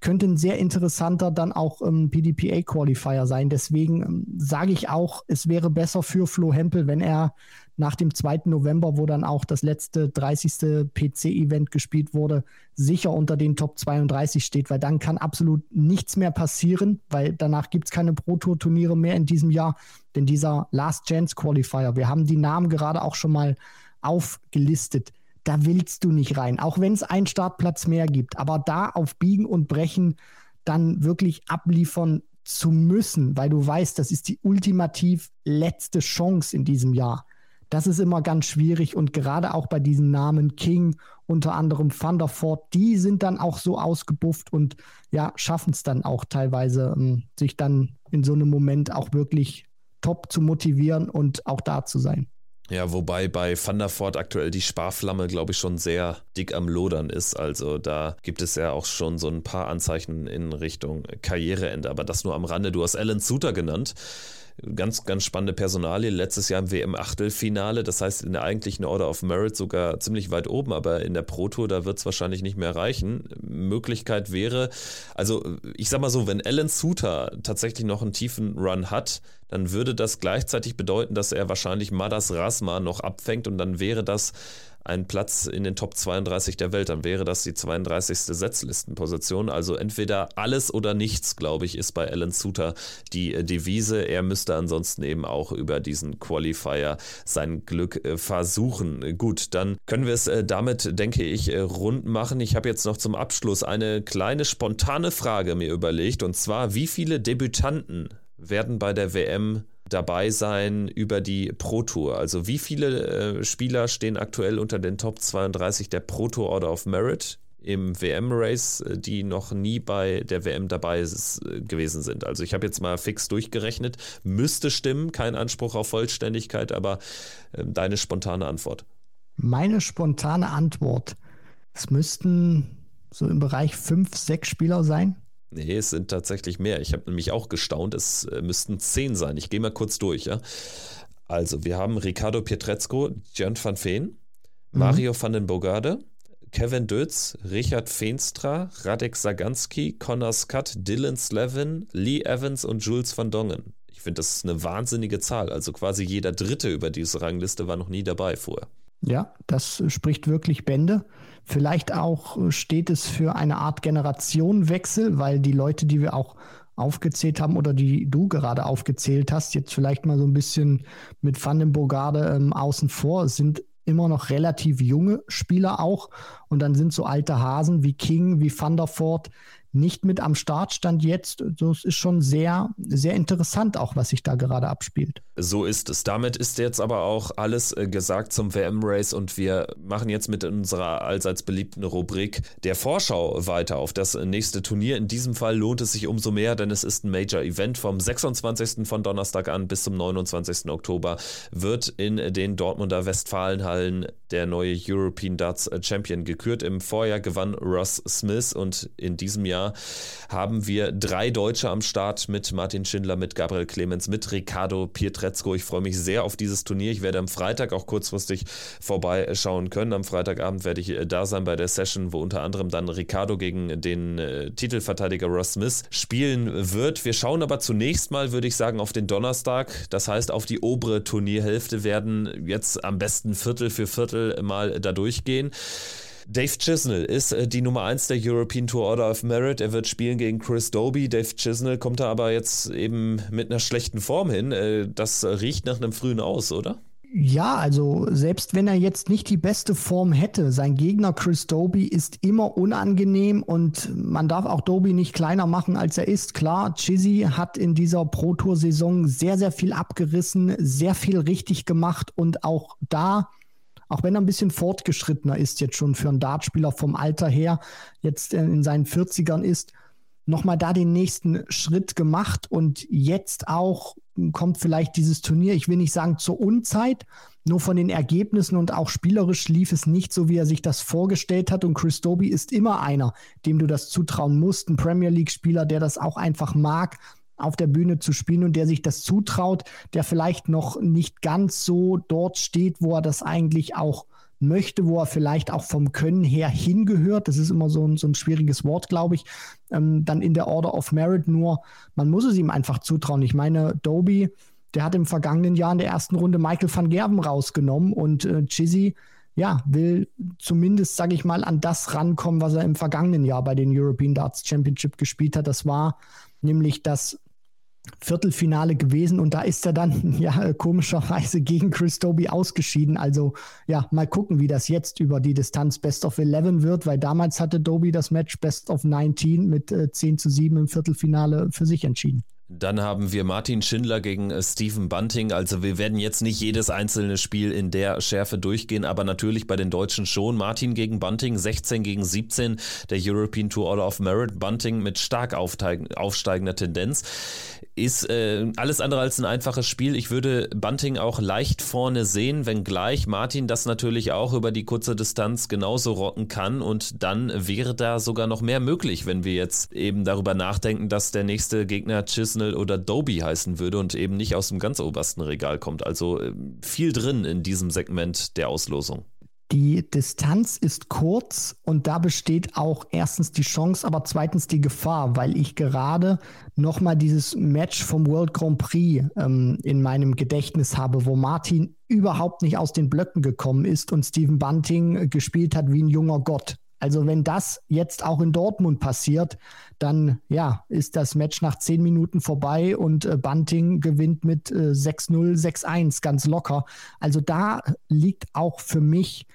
Speaker 3: könnte ein sehr interessanter dann auch ähm, PDPA-Qualifier sein. Deswegen ähm, sage ich auch, es wäre besser für Flo Hempel, wenn er nach dem 2. November, wo dann auch das letzte 30. PC-Event gespielt wurde, sicher unter den Top 32 steht, weil dann kann absolut nichts mehr passieren, weil danach gibt es keine Pro-Tour-Turniere mehr in diesem Jahr. Denn dieser Last Chance Qualifier, wir haben die Namen gerade auch schon mal aufgelistet, da willst du nicht rein, auch wenn es einen Startplatz mehr gibt. Aber da auf Biegen und Brechen dann wirklich abliefern zu müssen, weil du weißt, das ist die ultimativ letzte Chance in diesem Jahr das ist immer ganz schwierig und gerade auch bei diesen Namen King, unter anderem Voort, die sind dann auch so ausgebufft und ja, schaffen es dann auch teilweise, ähm, sich dann in so einem Moment auch wirklich top zu motivieren und auch da zu sein.
Speaker 1: Ja, wobei bei Voort aktuell die Sparflamme, glaube ich, schon sehr dick am Lodern ist. Also da gibt es ja auch schon so ein paar Anzeichen in Richtung Karriereende. Aber das nur am Rande. Du hast Alan Suter genannt. Ganz, ganz spannende Personalie. Letztes Jahr im WM-Achtelfinale, das heißt in der eigentlichen Order of Merit sogar ziemlich weit oben, aber in der Pro Tour, da wird es wahrscheinlich nicht mehr reichen. Möglichkeit wäre, also ich sag mal so, wenn Alan Suter tatsächlich noch einen tiefen Run hat, dann würde das gleichzeitig bedeuten, dass er wahrscheinlich Madas Rasma noch abfängt und dann wäre das ein Platz in den Top 32 der Welt, dann wäre das die 32. Setzlistenposition. Also entweder alles oder nichts, glaube ich, ist bei Alan Suter die äh, Devise. Er müsste ansonsten eben auch über diesen Qualifier sein Glück äh, versuchen. Gut, dann können wir es äh, damit, denke ich, rund machen. Ich habe jetzt noch zum Abschluss eine kleine spontane Frage mir überlegt und zwar, wie viele Debütanten werden bei der WM dabei sein über die Pro Tour. Also wie viele äh, Spieler stehen aktuell unter den Top 32 der Pro Tour Order of Merit im WM-Race, äh, die noch nie bei der WM dabei ist, äh, gewesen sind. Also ich habe jetzt mal fix durchgerechnet. Müsste stimmen, kein Anspruch auf Vollständigkeit, aber äh, deine spontane Antwort.
Speaker 3: Meine spontane Antwort. Es müssten so im Bereich fünf, sechs Spieler sein.
Speaker 1: Nee, es sind tatsächlich mehr. Ich habe nämlich auch gestaunt, es äh, müssten zehn sein. Ich gehe mal kurz durch, ja. Also, wir haben Ricardo Pietrezco, Jan van Veen, mhm. Mario van den Bogarde, Kevin Dötz, Richard Feenstra, Radek Saganski, Connor Scott, Dylan Slevin, Lee Evans und Jules van Dongen. Ich finde, das ist eine wahnsinnige Zahl. Also quasi jeder Dritte über diese Rangliste war noch nie dabei vorher.
Speaker 3: Ja, das spricht wirklich Bände. Vielleicht auch steht es für eine Art Generationenwechsel, weil die Leute, die wir auch aufgezählt haben oder die du gerade aufgezählt hast, jetzt vielleicht mal so ein bisschen mit Van den Bogarde ähm, außen vor, sind immer noch relativ junge Spieler auch. Und dann sind so alte Hasen wie King, wie Van der Voort, nicht mit am Start stand jetzt. Das ist schon sehr, sehr interessant, auch was sich da gerade abspielt.
Speaker 1: So ist es. Damit ist jetzt aber auch alles äh, gesagt zum WM-Race und wir machen jetzt mit unserer allseits beliebten Rubrik der Vorschau weiter auf das nächste Turnier. In diesem Fall lohnt es sich umso mehr, denn es ist ein Major-Event. Vom 26. von Donnerstag an bis zum 29. Oktober wird in den Dortmunder Westfalenhallen der neue European Darts Champion gekürt. Im Vorjahr gewann Ross Smith und in diesem Jahr haben wir drei Deutsche am Start mit Martin Schindler, mit Gabriel Clemens, mit Ricardo Pietrezco. Ich freue mich sehr auf dieses Turnier. Ich werde am Freitag auch kurzfristig vorbeischauen können. Am Freitagabend werde ich da sein bei der Session, wo unter anderem dann Ricardo gegen den äh, Titelverteidiger Ross Smith spielen wird. Wir schauen aber zunächst mal, würde ich sagen, auf den Donnerstag. Das heißt, auf die obere Turnierhälfte werden jetzt am besten Viertel für Viertel mal da durchgehen. Dave Chisnell ist äh, die Nummer 1 der European Tour Order of Merit. Er wird spielen gegen Chris Doby. Dave Chisnell kommt da aber jetzt eben mit einer schlechten Form hin. Äh, das riecht nach einem frühen Aus, oder?
Speaker 3: Ja, also selbst wenn er jetzt nicht die beste Form hätte, sein Gegner Chris Doby ist immer unangenehm und man darf auch Doby nicht kleiner machen, als er ist. Klar, Chizzy hat in dieser Pro Tour Saison sehr, sehr viel abgerissen, sehr viel richtig gemacht und auch da auch wenn er ein bisschen fortgeschrittener ist, jetzt schon für einen Dartspieler vom Alter her, jetzt in seinen 40ern ist, nochmal da den nächsten Schritt gemacht und jetzt auch kommt vielleicht dieses Turnier, ich will nicht sagen zur Unzeit, nur von den Ergebnissen und auch spielerisch lief es nicht so, wie er sich das vorgestellt hat. Und Chris Doby ist immer einer, dem du das zutrauen musst. Ein Premier League-Spieler, der das auch einfach mag, auf der Bühne zu spielen und der sich das zutraut, der vielleicht noch nicht ganz so dort steht, wo er das eigentlich auch möchte, wo er vielleicht auch vom Können her hingehört. Das ist immer so ein, so ein schwieriges Wort, glaube ich. Ähm, dann in der Order of Merit nur, man muss es ihm einfach zutrauen. Ich meine, Doby, der hat im vergangenen Jahr in der ersten Runde Michael van Gerben rausgenommen und äh, Chizzy, ja, will zumindest, sage ich mal, an das rankommen, was er im vergangenen Jahr bei den European Darts Championship gespielt hat. Das war nämlich das Viertelfinale gewesen und da ist er dann [laughs] ja komischerweise gegen Chris Doby ausgeschieden. Also ja, mal gucken, wie das jetzt über die Distanz Best of 11 wird, weil damals hatte Doby das Match Best of 19 mit äh, 10 zu 7 im Viertelfinale für sich entschieden.
Speaker 1: Dann haben wir Martin Schindler gegen äh, Stephen Bunting. Also wir werden jetzt nicht jedes einzelne Spiel in der Schärfe durchgehen, aber natürlich bei den Deutschen schon. Martin gegen Bunting, 16 gegen 17 der European Tour Order of Merit. Bunting mit stark aufsteigender Tendenz ist äh, alles andere als ein einfaches Spiel. Ich würde Bunting auch leicht vorne sehen, wenngleich Martin das natürlich auch über die kurze Distanz genauso rocken kann und dann wäre da sogar noch mehr möglich, wenn wir jetzt eben darüber nachdenken, dass der nächste Gegner Chisnell oder Doby heißen würde und eben nicht aus dem ganz obersten Regal kommt. Also äh, viel drin in diesem Segment der Auslosung.
Speaker 3: Die Distanz ist kurz und da besteht auch erstens die Chance, aber zweitens die Gefahr, weil ich gerade nochmal dieses Match vom World Grand Prix ähm, in meinem Gedächtnis habe, wo Martin überhaupt nicht aus den Blöcken gekommen ist und Stephen Bunting gespielt hat wie ein junger Gott. Also wenn das jetzt auch in Dortmund passiert, dann ja, ist das Match nach zehn Minuten vorbei und äh, Bunting gewinnt mit äh, 6-0, 6-1 ganz locker. Also da liegt auch für mich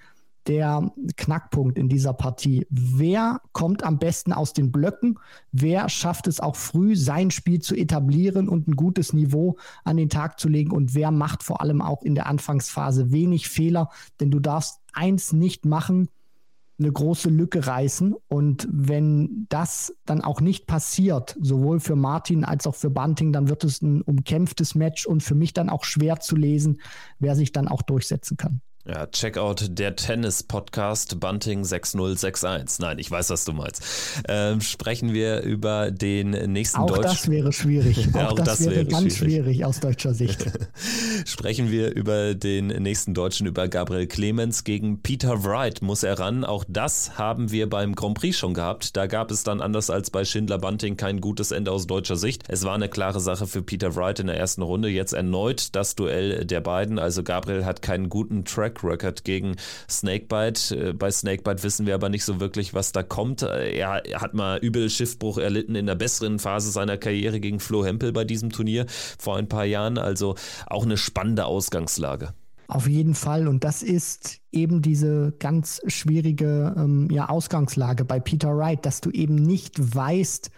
Speaker 3: der Knackpunkt in dieser Partie. Wer kommt am besten aus den Blöcken? Wer schafft es auch früh, sein Spiel zu etablieren und ein gutes Niveau an den Tag zu legen? Und wer macht vor allem auch in der Anfangsphase wenig Fehler? Denn du darfst eins nicht machen, eine große Lücke reißen. Und wenn das dann auch nicht passiert, sowohl für Martin als auch für Bunting, dann wird es ein umkämpftes Match und für mich dann auch schwer zu lesen, wer sich dann auch durchsetzen kann.
Speaker 1: Ja, check out der Tennis-Podcast Bunting 6061. Nein, ich weiß, was du meinst. Ähm, sprechen wir über den nächsten
Speaker 3: Auch
Speaker 1: Deutschen.
Speaker 3: das wäre schwierig. [laughs] Auch, auch das, das, wäre, wäre ganz schwierig. schwierig. aus deutscher Sicht. [laughs]
Speaker 1: sprechen wir über den nächsten Deutschen, über Gabriel Clemens gegen Peter Wright. Muss er ran? Auch das haben wir beim Grand Prix schon gehabt. Da gab es dann anders als bei Schindler Bunting kein gutes Ende aus deutscher Sicht. Es war eine klare Sache für Peter Wright in der ersten Runde. Jetzt erneut das Duell der beiden. Also Gabriel hat keinen guten Track Track Record gegen Snakebite. Äh, bei Snakebite wissen wir aber nicht so wirklich, was da kommt. Äh, er hat mal übel Schiffbruch erlitten in der besseren Phase seiner Karriere gegen Flo Hempel bei diesem Turnier vor ein paar Jahren. Also auch eine spannende Ausgangslage.
Speaker 3: Auf jeden Fall. Und das ist eben diese ganz schwierige ähm, ja, Ausgangslage bei Peter Wright, dass du eben nicht weißt,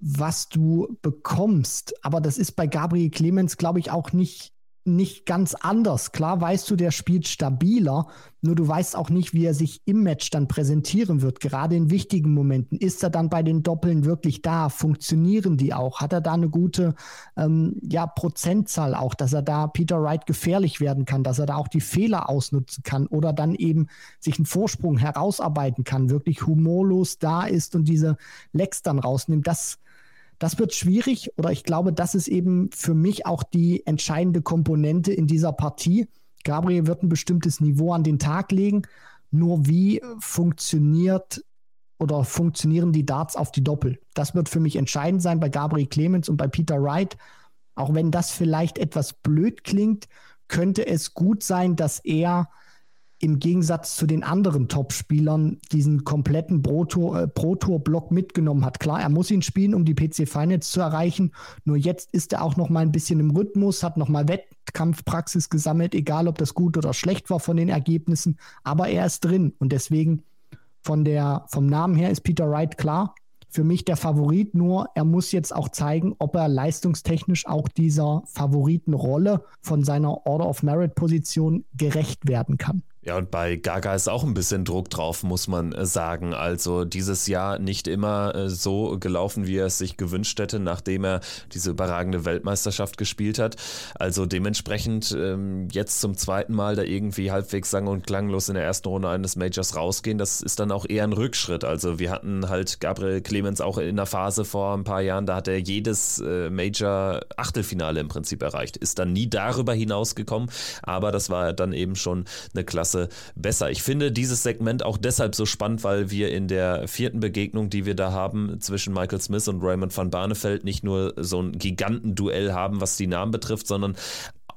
Speaker 3: was du bekommst. Aber das ist bei Gabriel Clemens, glaube ich, auch nicht nicht ganz anders. Klar weißt du, der spielt stabiler, nur du weißt auch nicht, wie er sich im Match dann präsentieren wird, gerade in wichtigen Momenten. Ist er dann bei den Doppeln wirklich da? Funktionieren die auch? Hat er da eine gute ähm, ja, Prozentzahl auch, dass er da Peter Wright gefährlich werden kann, dass er da auch die Fehler ausnutzen kann oder dann eben sich einen Vorsprung herausarbeiten kann, wirklich humorlos da ist und diese Lecks dann rausnimmt? Das das wird schwierig oder ich glaube, das ist eben für mich auch die entscheidende Komponente in dieser Partie. Gabriel wird ein bestimmtes Niveau an den Tag legen. Nur wie funktioniert oder funktionieren die Darts auf die Doppel? Das wird für mich entscheidend sein bei Gabriel Clemens und bei Peter Wright. Auch wenn das vielleicht etwas blöd klingt, könnte es gut sein, dass er im Gegensatz zu den anderen Top-Spielern diesen kompletten äh, Pro-Tour-Block mitgenommen hat. Klar, er muss ihn spielen, um die PC Finals zu erreichen. Nur jetzt ist er auch noch mal ein bisschen im Rhythmus, hat noch mal Wettkampfpraxis gesammelt, egal ob das gut oder schlecht war von den Ergebnissen. Aber er ist drin und deswegen von der, vom Namen her ist Peter Wright klar. Für mich der Favorit, nur er muss jetzt auch zeigen, ob er leistungstechnisch auch dieser Favoritenrolle von seiner Order of Merit Position gerecht werden kann.
Speaker 1: Ja, und bei Gaga ist auch ein bisschen Druck drauf, muss man äh, sagen. Also dieses Jahr nicht immer äh, so gelaufen, wie er es sich gewünscht hätte, nachdem er diese überragende Weltmeisterschaft gespielt hat. Also dementsprechend ähm, jetzt zum zweiten Mal da irgendwie halbwegs sang- und klanglos in der ersten Runde eines Majors rausgehen, das ist dann auch eher ein Rückschritt. Also wir hatten halt Gabriel Clemens auch in der Phase vor ein paar Jahren, da hat er jedes äh, Major-Achtelfinale im Prinzip erreicht. Ist dann nie darüber hinausgekommen, aber das war dann eben schon eine Klasse Klasse besser. Ich finde dieses Segment auch deshalb so spannend, weil wir in der vierten Begegnung, die wir da haben zwischen Michael Smith und Raymond van Barneveld, nicht nur so ein Gigantenduell haben, was die Namen betrifft, sondern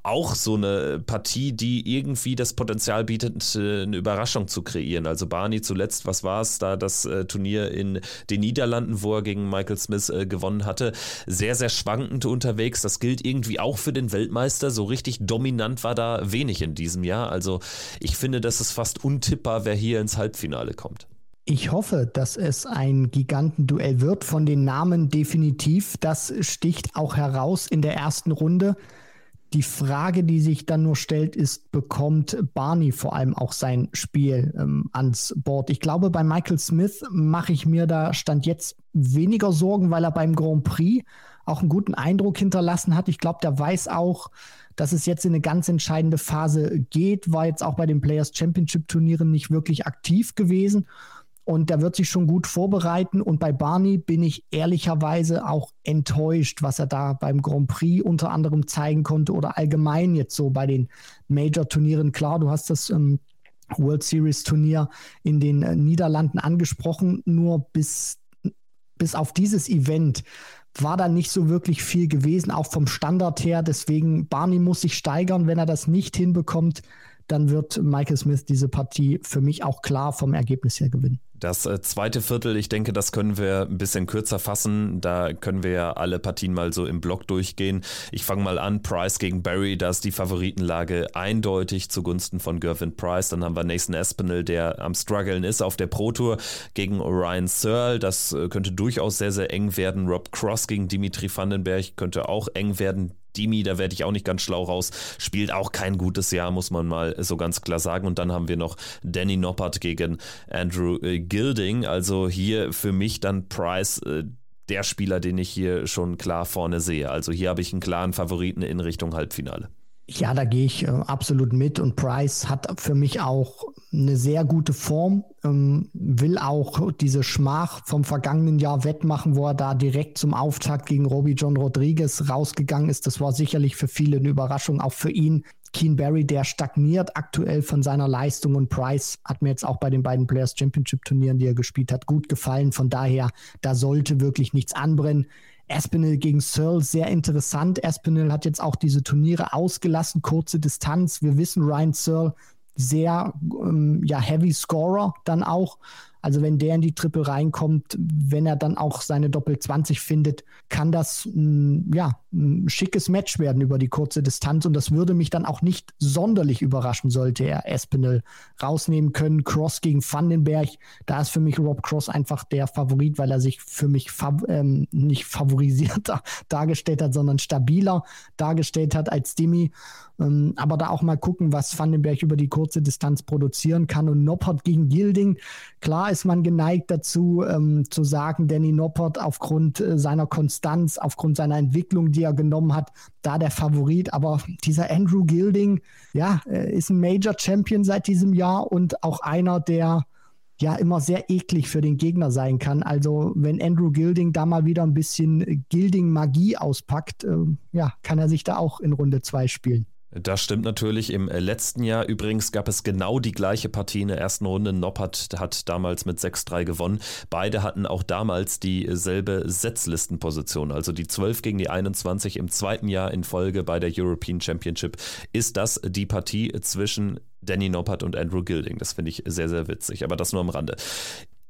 Speaker 1: auch so eine Partie, die irgendwie das Potenzial bietet, eine Überraschung zu kreieren. Also Barney zuletzt, was war es da, das äh, Turnier in den Niederlanden, wo er gegen Michael Smith äh, gewonnen hatte, sehr, sehr schwankend unterwegs. Das gilt irgendwie auch für den Weltmeister. So richtig dominant war da wenig in diesem Jahr. Also ich finde, das ist fast untippbar, wer hier ins Halbfinale kommt.
Speaker 3: Ich hoffe, dass es ein Gigantenduell wird. Von den Namen definitiv. Das sticht auch heraus in der ersten Runde. Die Frage, die sich dann nur stellt, ist, bekommt Barney vor allem auch sein Spiel ähm, ans Board? Ich glaube, bei Michael Smith mache ich mir da Stand jetzt weniger Sorgen, weil er beim Grand Prix auch einen guten Eindruck hinterlassen hat. Ich glaube, der weiß auch, dass es jetzt in eine ganz entscheidende Phase geht, war jetzt auch bei den Players Championship Turnieren nicht wirklich aktiv gewesen und der wird sich schon gut vorbereiten. Und bei Barney bin ich ehrlicherweise auch enttäuscht, was er da beim Grand Prix unter anderem zeigen konnte oder allgemein jetzt so bei den Major-Turnieren. Klar, du hast das ähm, World Series-Turnier in den äh, Niederlanden angesprochen, nur bis, bis auf dieses Event war da nicht so wirklich viel gewesen, auch vom Standard her. Deswegen, Barney muss sich steigern. Wenn er das nicht hinbekommt, dann wird Michael Smith diese Partie für mich auch klar vom Ergebnis her gewinnen.
Speaker 1: Das äh, zweite Viertel, ich denke, das können wir ein bisschen kürzer fassen. Da können wir ja alle Partien mal so im Block durchgehen. Ich fange mal an. Price gegen Barry, da ist die Favoritenlage eindeutig zugunsten von Gervin Price. Dann haben wir Nathan Espinel, der am struggeln ist auf der Pro Tour gegen Orion Searle. Das äh, könnte durchaus sehr, sehr eng werden. Rob Cross gegen Dimitri Vandenberg könnte auch eng werden. Dimi, da werde ich auch nicht ganz schlau raus, spielt auch kein gutes Jahr, muss man mal so ganz klar sagen. Und dann haben wir noch Danny Noppert gegen Andrew äh, Gilding. Also hier für mich dann Price. Äh, der Spieler, den ich hier schon klar vorne sehe. Also hier habe ich einen klaren Favoriten in Richtung Halbfinale.
Speaker 3: Ja, da gehe ich äh, absolut mit und Price hat für mich auch eine sehr gute Form, ähm, will auch diese Schmach vom vergangenen Jahr wettmachen, wo er da direkt zum Auftakt gegen Robbie John Rodriguez rausgegangen ist. Das war sicherlich für viele eine Überraschung, auch für ihn. Keen Barry, der stagniert aktuell von seiner Leistung und Price hat mir jetzt auch bei den beiden Players Championship Turnieren, die er gespielt hat, gut gefallen. Von daher, da sollte wirklich nichts anbrennen. Aspinall gegen Searle sehr interessant. Aspinall hat jetzt auch diese Turniere ausgelassen, kurze Distanz. Wir wissen, Ryan Searle sehr ähm, ja, Heavy Scorer dann auch. Also wenn der in die Triple reinkommt, wenn er dann auch seine Doppel 20 findet, kann das mm, ja ein schickes Match werden über die kurze Distanz und das würde mich dann auch nicht sonderlich überraschen, sollte er Espinel rausnehmen können. Cross gegen Vandenberg, da ist für mich Rob Cross einfach der Favorit, weil er sich für mich fav ähm, nicht favorisierter [laughs] dargestellt hat, sondern stabiler dargestellt hat als Demi. Ähm, aber da auch mal gucken, was Vandenberg über die kurze Distanz produzieren kann. Und Noppert gegen Gilding, klar ist man geneigt dazu ähm, zu sagen, Danny Noppert aufgrund äh, seiner Konstanz, aufgrund seiner Entwicklung, die er genommen hat, da der Favorit. Aber dieser Andrew Gilding, ja, äh, ist ein Major Champion seit diesem Jahr und auch einer, der ja immer sehr eklig für den Gegner sein kann. Also wenn Andrew Gilding da mal wieder ein bisschen Gilding-Magie auspackt, äh, ja, kann er sich da auch in Runde 2 spielen.
Speaker 1: Das stimmt natürlich. Im äh, letzten Jahr übrigens gab es genau die gleiche Partie in der ersten Runde. Noppert hat damals mit 6-3 gewonnen. Beide hatten auch damals dieselbe Setzlistenposition. Also die 12 gegen die 21 im zweiten Jahr in Folge bei der European Championship ist das die Partie zwischen Danny Noppert und Andrew Gilding. Das finde ich sehr, sehr witzig. Aber das nur am Rande.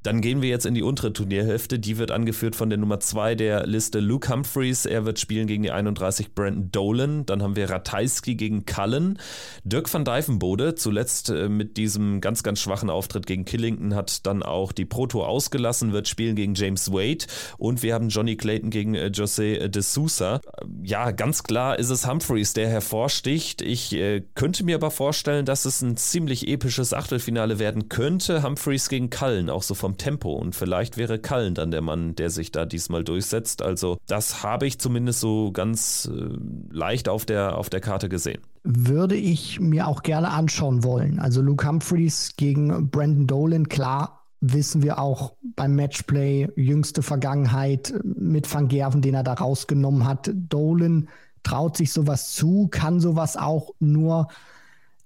Speaker 1: Dann gehen wir jetzt in die untere Turnierhälfte. Die wird angeführt von der Nummer 2 der Liste Luke Humphreys. Er wird spielen gegen die 31 Brandon Dolan. Dann haben wir Ratajski gegen Cullen. Dirk van Dijvenbode, zuletzt äh, mit diesem ganz, ganz schwachen Auftritt gegen Killington, hat dann auch die Pro Tour ausgelassen, wird spielen gegen James Wade. Und wir haben Johnny Clayton gegen äh, José de Sousa. Ja, ganz klar ist es Humphreys, der hervorsticht. Ich äh, könnte mir aber vorstellen, dass es ein ziemlich episches Achtelfinale werden könnte. Humphreys gegen Cullen, auch so vom vom Tempo und vielleicht wäre Cullen dann der Mann, der sich da diesmal durchsetzt. Also das habe ich zumindest so ganz äh, leicht auf der, auf der Karte gesehen.
Speaker 3: Würde ich mir auch gerne anschauen wollen. Also Luke Humphreys gegen Brandon Dolan, klar, wissen wir auch beim Matchplay, jüngste Vergangenheit mit Van Gerven, den er da rausgenommen hat. Dolan traut sich sowas zu, kann sowas auch nur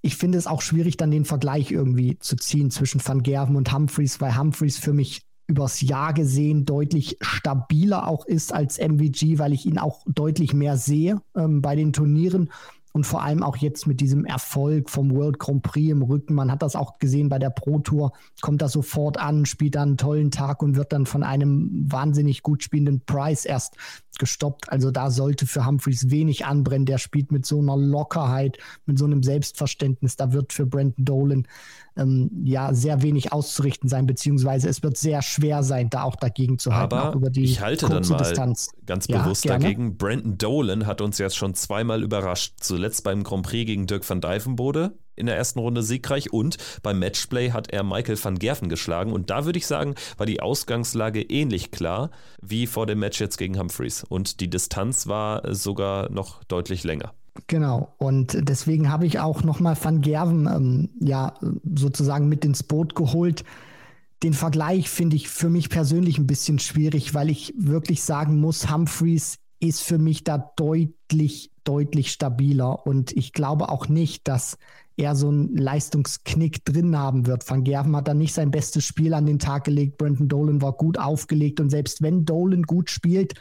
Speaker 3: ich finde es auch schwierig, dann den Vergleich irgendwie zu ziehen zwischen Van Gerven und Humphreys, weil Humphreys für mich übers Jahr gesehen deutlich stabiler auch ist als MVG, weil ich ihn auch deutlich mehr sehe ähm, bei den Turnieren und vor allem auch jetzt mit diesem Erfolg vom World Grand Prix im Rücken. Man hat das auch gesehen bei der Pro Tour, kommt da sofort an, spielt da einen tollen Tag und wird dann von einem wahnsinnig gut spielenden Price erst gestoppt. Also da sollte für Humphreys wenig anbrennen. Der spielt mit so einer Lockerheit, mit so einem Selbstverständnis. Da wird für Brandon Dolan ähm, ja sehr wenig auszurichten sein, beziehungsweise es wird sehr schwer sein, da auch dagegen zu halten.
Speaker 1: Aber
Speaker 3: über die
Speaker 1: ich halte dann mal
Speaker 3: Distanz.
Speaker 1: ganz bewusst ja, dagegen. Brandon Dolan hat uns jetzt schon zweimal überrascht. Zuletzt beim Grand Prix gegen Dirk van Dijvenbode in der ersten Runde siegreich und beim Matchplay hat er Michael van Gerven geschlagen und da würde ich sagen, war die Ausgangslage ähnlich klar wie vor dem Match jetzt gegen Humphreys und die Distanz war sogar noch deutlich länger.
Speaker 3: Genau, und deswegen habe ich auch nochmal Van Gerven ähm, ja sozusagen mit ins Boot geholt. Den Vergleich finde ich für mich persönlich ein bisschen schwierig, weil ich wirklich sagen muss, Humphreys ist für mich da deutlich, deutlich stabiler. Und ich glaube auch nicht, dass er so einen Leistungsknick drin haben wird. Van Gerven hat da nicht sein bestes Spiel an den Tag gelegt. Brandon Dolan war gut aufgelegt. Und selbst wenn Dolan gut spielt,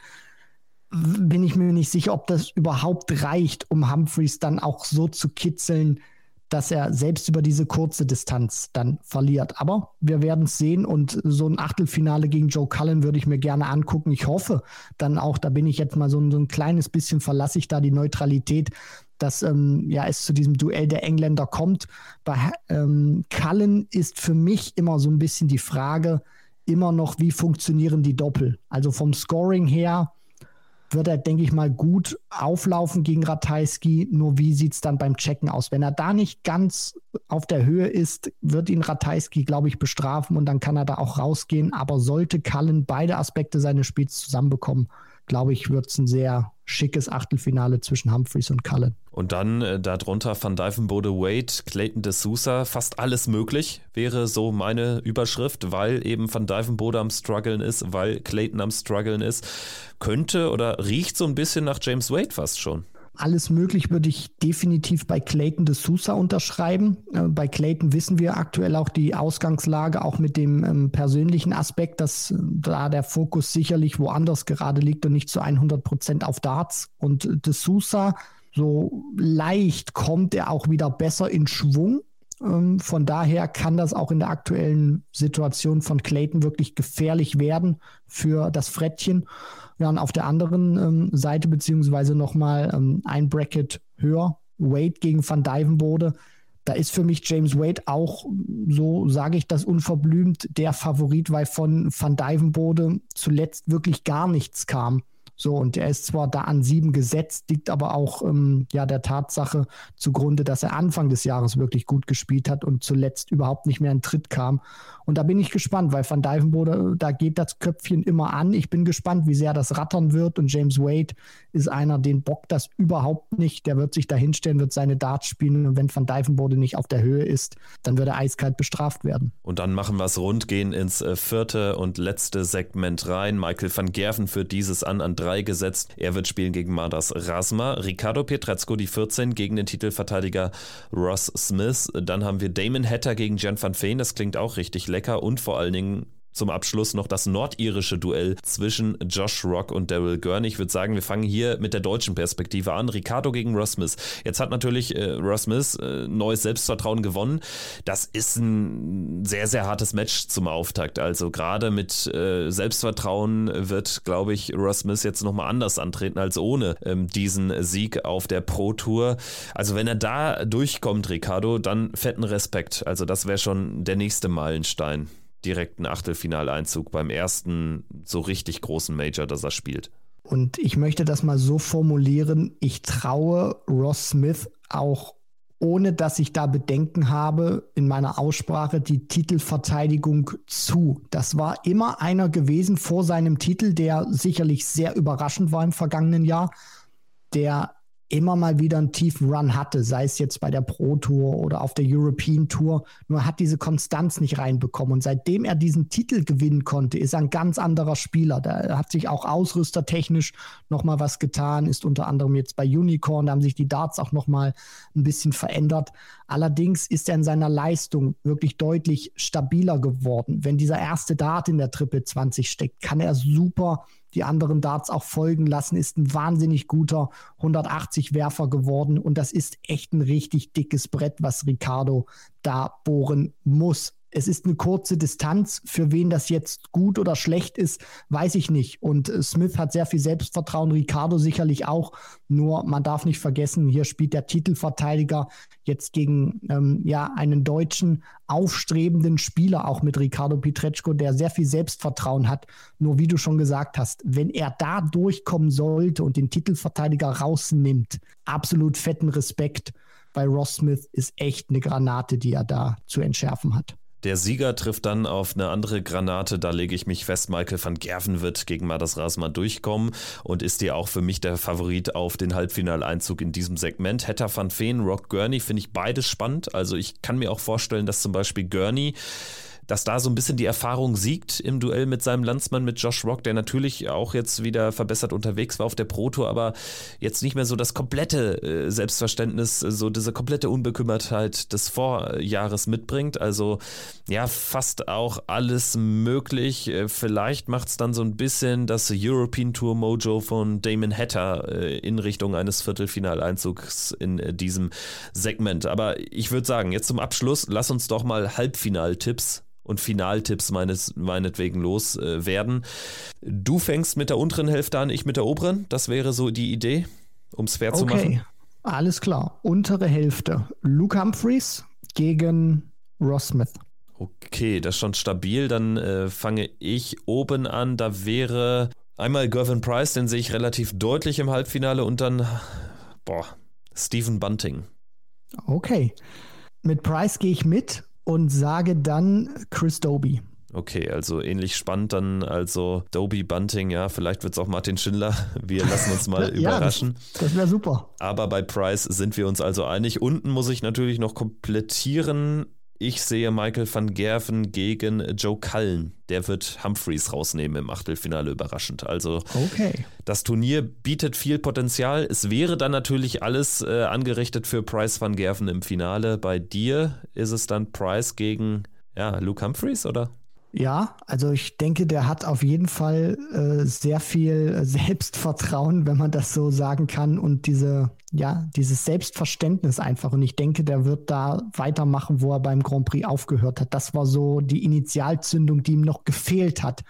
Speaker 3: bin ich mir nicht sicher, ob das überhaupt reicht, um Humphreys dann auch so zu kitzeln, dass er selbst über diese kurze Distanz dann verliert. Aber wir werden es sehen und so ein Achtelfinale gegen Joe Cullen würde ich mir gerne angucken. Ich hoffe dann auch, da bin ich jetzt mal so, so ein kleines bisschen, verlasse ich da die Neutralität, dass ähm, ja, es zu diesem Duell der Engländer kommt. Bei ähm, Cullen ist für mich immer so ein bisschen die Frage, immer noch, wie funktionieren die Doppel? Also vom Scoring her wird er, denke ich mal, gut auflaufen gegen Ratajski. Nur wie sieht es dann beim Checken aus? Wenn er da nicht ganz auf der Höhe ist, wird ihn Ratajski, glaube ich, bestrafen und dann kann er da auch rausgehen. Aber sollte Cullen beide Aspekte seines Spiels zusammenbekommen, glaube ich, wird es ein sehr schickes Achtelfinale zwischen Humphreys und Cullen.
Speaker 1: Und dann äh, darunter Van Dijvenbode Wade, Clayton de Sousa, fast alles möglich wäre so meine Überschrift, weil eben Van Dijvenbode am struggeln ist, weil Clayton am struggeln ist. Könnte oder riecht so ein bisschen nach James Wade fast schon
Speaker 3: alles möglich würde ich definitiv bei Clayton de Sousa unterschreiben. Äh, bei Clayton wissen wir aktuell auch die Ausgangslage, auch mit dem ähm, persönlichen Aspekt, dass äh, da der Fokus sicherlich woanders gerade liegt und nicht zu 100 Prozent auf Darts. Und de Sousa, so leicht kommt er auch wieder besser in Schwung Ähm, von daher kann das auch in der aktuellen Situation von Clayton wirklich gefährlich werden für das Frettchen. Und auf der anderen ähm, Seite, beziehungsweise nochmal ähm, ein Bracket höher, Wade gegen Van Dyvenbode. Da ist für mich James Wade auch, so sage ich das unverblümt, der Favorit, weil von Van Dyvenbode zuletzt wirklich gar nichts kam. So, und er ist zwar da an sieben gesetzt, liegt aber auch ähm, ja, der Tatsache zugrunde, dass er Anfang des Jahres wirklich gut gespielt hat und zuletzt überhaupt nicht mehr in Tritt kam. Und da bin ich gespannt, weil Van Dijvenbode, da geht das Köpfchen immer an. Ich bin gespannt, wie sehr das rattern wird. Und James Wade ist einer, den bockt das überhaupt nicht. Der wird sich da hinstellen, wird seine Darts spielen. Und wenn Van Dijvenbode nicht auf der Höhe ist, dann wird er eiskalt bestraft werden.
Speaker 1: Und dann machen wir es rund, gehen ins äh, vierte und letzte Segment rein. Michael van Gerven führt dieses an an drei gesetzt. Er wird spielen gegen Mardas Rasma. Ricardo Pietrezco die 14 gegen den Titelverteidiger Ross Smith. Dann haben wir Damon Hatter gegen Jan van Veen. Das klingt auch richtig lecker und vor allen Dingen zum Abschluss noch das nordirische Duell zwischen Josh Rock und Daryl Gurney. Ich würde sagen, wir fangen hier mit der deutschen Perspektive an. Ricardo gegen Smith. Jetzt hat natürlich äh, Smith äh, neues Selbstvertrauen gewonnen. Das ist ein sehr, sehr hartes Match zum Auftakt. Also gerade mit äh, Selbstvertrauen wird, glaube ich, Smith jetzt nochmal anders antreten als ohne ähm, diesen Sieg auf der Pro Tour. Also wenn er da durchkommt, Ricardo, dann fetten Respekt. Also das wäre schon der nächste Meilenstein direkten Achtelfinaleinzug beim ersten so richtig großen Major, das er spielt.
Speaker 3: Und ich möchte das mal so formulieren, ich traue Ross Smith auch ohne dass ich da Bedenken habe in meiner Aussprache die Titelverteidigung zu. Das war immer einer gewesen vor seinem Titel, der sicherlich sehr überraschend war im vergangenen Jahr, der immer mal wieder einen tiefen Run hatte, sei es jetzt bei der Pro Tour oder auf der European Tour, nur hat diese Konstanz nicht reinbekommen. Und seitdem er diesen Titel gewinnen konnte, ist er ein ganz anderer Spieler. Da hat sich auch ausrüstertechnisch nochmal was getan, ist unter anderem jetzt bei Unicorn, da haben sich die Darts auch nochmal ein bisschen verändert. Allerdings ist er in seiner Leistung wirklich deutlich stabiler geworden. Wenn dieser erste Dart in der Triple 20 steckt, kann er super die anderen Darts auch folgen lassen, ist ein wahnsinnig guter 180-Werfer geworden. Und das ist echt ein richtig dickes Brett, was Ricardo da bohren muss es ist eine kurze Distanz. Für wen das jetzt gut oder schlecht ist, weiß ich nicht. Und äh, Smith hat sehr viel Selbstvertrauen, Ricardo sicherlich auch. Nur man darf nicht vergessen, hier spielt der Titelverteidiger jetzt gegen ähm, ja, einen deutschen aufstrebenden Spieler, auch mit Ricardo Pietreczko, der sehr viel Selbstvertrauen hat. Nur wie du schon gesagt hast, wenn er da durchkommen sollte und den Titelverteidiger rausnimmt, absolut fetten Respekt. Bei Ross Smith ist echt eine Granate, die er da zu entschärfen hat.
Speaker 1: Der Sieger trifft dann auf eine andere Granate. Da lege ich mich fest, Michael van Gerven wird gegen Madas Rasma durchkommen und ist dir auch für mich der Favorit auf den Halbfinaleinzug in diesem Segment. Hetta van Veen, Rock Gurney finde ich beides spannend. Also ich kann mir auch vorstellen, dass zum Beispiel Gurney dass da so ein bisschen die Erfahrung siegt im Duell mit seinem Landsmann, mit Josh Rock, der natürlich auch jetzt wieder verbessert unterwegs war auf der Pro Tour, aber jetzt nicht mehr so das komplette äh, Selbstverständnis, so diese komplette Unbekümmertheit des Vorjahres mitbringt. Also ja, fast auch alles möglich. Äh, vielleicht macht es dann so ein bisschen das European Tour Mojo von Damon Hatter äh, in Richtung eines Viertelfinaleinzugs in diesem Segment. Aber ich würde sagen, jetzt zum Abschluss, lass uns doch mal Halbfinaltipps und Finaltipps meines, meinetwegen loswerden. Äh, du fängst mit der unteren Hälfte an, ich mit der oberen. Das wäre so die Idee, um es fair okay. zu machen.
Speaker 3: Alles klar. Untere Hälfte. Luke Humphreys gegen Ross Smith.
Speaker 1: Okay, das ist schon stabil. Dann äh, fange ich oben an. Da wäre einmal Gervin Price, den sehe ich relativ deutlich im Halbfinale und dann, boah, Stephen Bunting.
Speaker 3: Okay. Mit Price gehe ich mit und sage dann Chris Doby.
Speaker 1: Okay, also ähnlich spannend dann, also Doby Bunting, ja, vielleicht wird es auch Martin Schindler. [laughs] Wir lassen uns mal [laughs] ja, überraschen.
Speaker 3: Das, das wäre super.
Speaker 1: Aber bei Price sind wir uns also einig. Unten muss ich natürlich noch komplettieren. Ich sehe Michael van Gerven gegen Joe Cullen. Der wird Humphreys rausnehmen im Achtelfinale überraschend. Also okay. das Turnier bietet viel Potenzial. Es wäre dann natürlich alles äh, angerichtet für Price van Gerven im Finale. Bei dir ist es dann Price gegen ja, Luke Humphreys, oder?
Speaker 3: Ja, also ich denke, der hat auf jeden Fall äh, sehr viel Selbstvertrauen, wenn man das so sagen kann, und diese, ja, dieses Selbstverständnis einfach. Und ich denke, der wird da weitermachen, wo er beim Grand Prix aufgehört hat. Das war so die Initialzündung, die ihm noch gefehlt hat.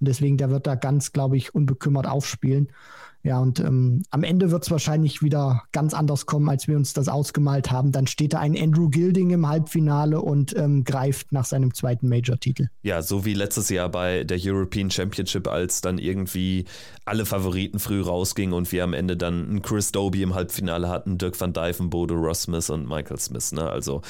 Speaker 3: Und deswegen, der wird da ganz, glaube ich, unbekümmert aufspielen. Ja, und ähm, am Ende wird es wahrscheinlich wieder ganz anders kommen, als wir uns das ausgemalt haben. Dann steht da ein Andrew Gilding im Halbfinale und ähm, greift nach seinem zweiten Major-Titel.
Speaker 1: Ja, so wie letztes Jahr bei der European Championship, als dann irgendwie alle Favoriten früh rausgingen und wir am Ende dann einen Chris Doby im Halbfinale hatten, Dirk van Dijven, Bodo Ross Smith und Michael Smith. Ne? Also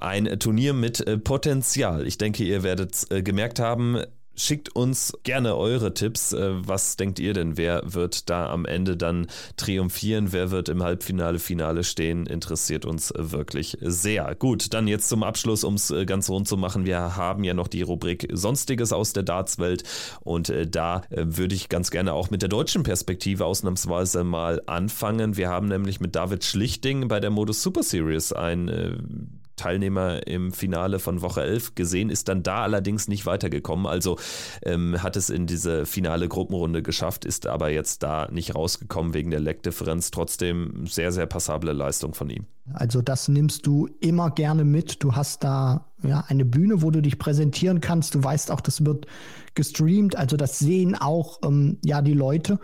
Speaker 1: ein Turnier mit äh, Potenzial. Ich denke, ihr werdet äh, gemerkt haben, Schickt uns gerne eure Tipps. Äh, was denkt ihr denn? Wer wird da am Ende dann triumphieren? Wer wird im Halbfinale, Finale stehen? Interessiert uns wirklich sehr. Gut, dann jetzt zum Abschluss, um es äh, ganz rund zu machen. Wir haben ja noch die Rubrik Sonstiges aus der Dartswelt und äh, da würde ich ganz gerne auch mit der deutschen Perspektive ausnahmsweise mal anfangen. Wir haben nämlich mit David Schlichting bei der Modus Super Series ein Teilnehmer im Finale von Woche 11 gesehen, ist dann da allerdings nicht weitergekommen. Also ähm, hat es in diese finale Gruppenrunde geschafft, ist aber jetzt da nicht rausgekommen wegen der Leckdifferenz. Trotzdem sehr, sehr passable Leistung von ihm.
Speaker 3: Also das nimmst du immer gerne mit. Du hast da ja eine Bühne, wo du dich präsentieren kannst. Du weißt auch, das wird gestreamt. Also das sehen auch ähm, ja die Leute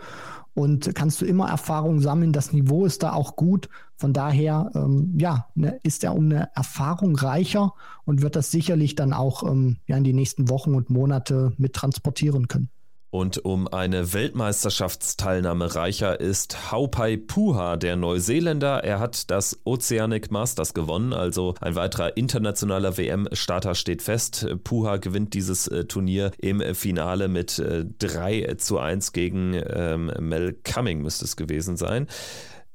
Speaker 3: und kannst du immer Erfahrung sammeln. Das Niveau ist da auch gut. Von daher, ähm, ja, ne, ist er um eine Erfahrung reicher und wird das sicherlich dann auch ähm, ja, in die nächsten Wochen und Monate mit transportieren können.
Speaker 1: Und um eine Weltmeisterschaftsteilnahme reicher ist Haupai Puha, der Neuseeländer. Er hat das Oceanic Masters gewonnen, also ein weiterer internationaler WM-Starter steht fest. Puha gewinnt dieses äh, Turnier im Finale mit äh, 3 zu 1 gegen ähm, Mel Cumming, müsste es gewesen sein.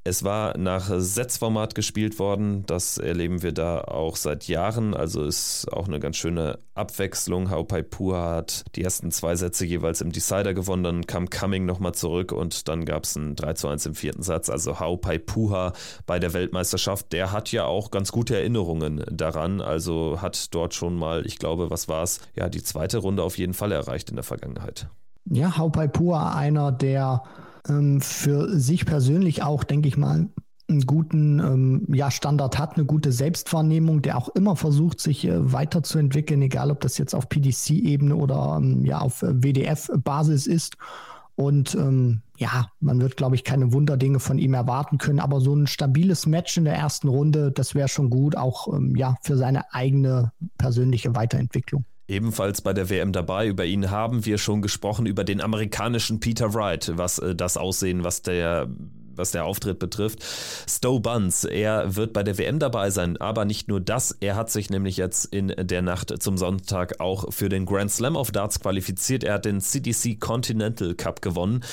Speaker 1: Es war nach Setzformat gespielt worden. Das erleben wir da auch seit Jahren. Also ist auch eine ganz schöne Abwechslung. Haupai Pua hat die ersten zwei Sätze jeweils im Decider gewonnen. Dann kam Cumming nochmal zurück und dann gab es ein 3 zu 1 im vierten Satz. Also Haupai Puha bei der Weltmeisterschaft, der hat ja auch ganz gute Erinnerungen daran. Also hat dort schon mal, ich glaube, was war es? Ja, die zweite Runde auf jeden Fall erreicht in der Vergangenheit.
Speaker 3: Ja, Haupai Pua, einer der ähm, für sich persönlich auch, denke ich mal, einen guten ähm, ja, Standard hat, eine gute Selbstwahrnehmung, der auch immer versucht, sich äh, weiterzuentwickeln, egal ob das jetzt auf PDC-Ebene oder ähm, ja, auf äh, WDF-Basis ist. Und ähm, ja, man wird, glaube ich, keine Wunderdinge von ihm erwarten können, aber so ein stabiles Match in der ersten Runde, das wäre schon gut, auch ähm, ja, für seine eigene persönliche Weiterentwicklung.
Speaker 1: Ebenfalls bei der WM dabei, über ihn haben wir schon gesprochen, über den amerikanischen Peter Wright, was äh, das Aussehen, was der was der Auftritt betrifft. Stowe Buns, er wird bei der WM dabei sein, aber nicht nur das, er hat sich nämlich jetzt in der Nacht zum Sonntag auch für den Grand Slam of Darts qualifiziert. Er hat den CDC Continental Cup gewonnen.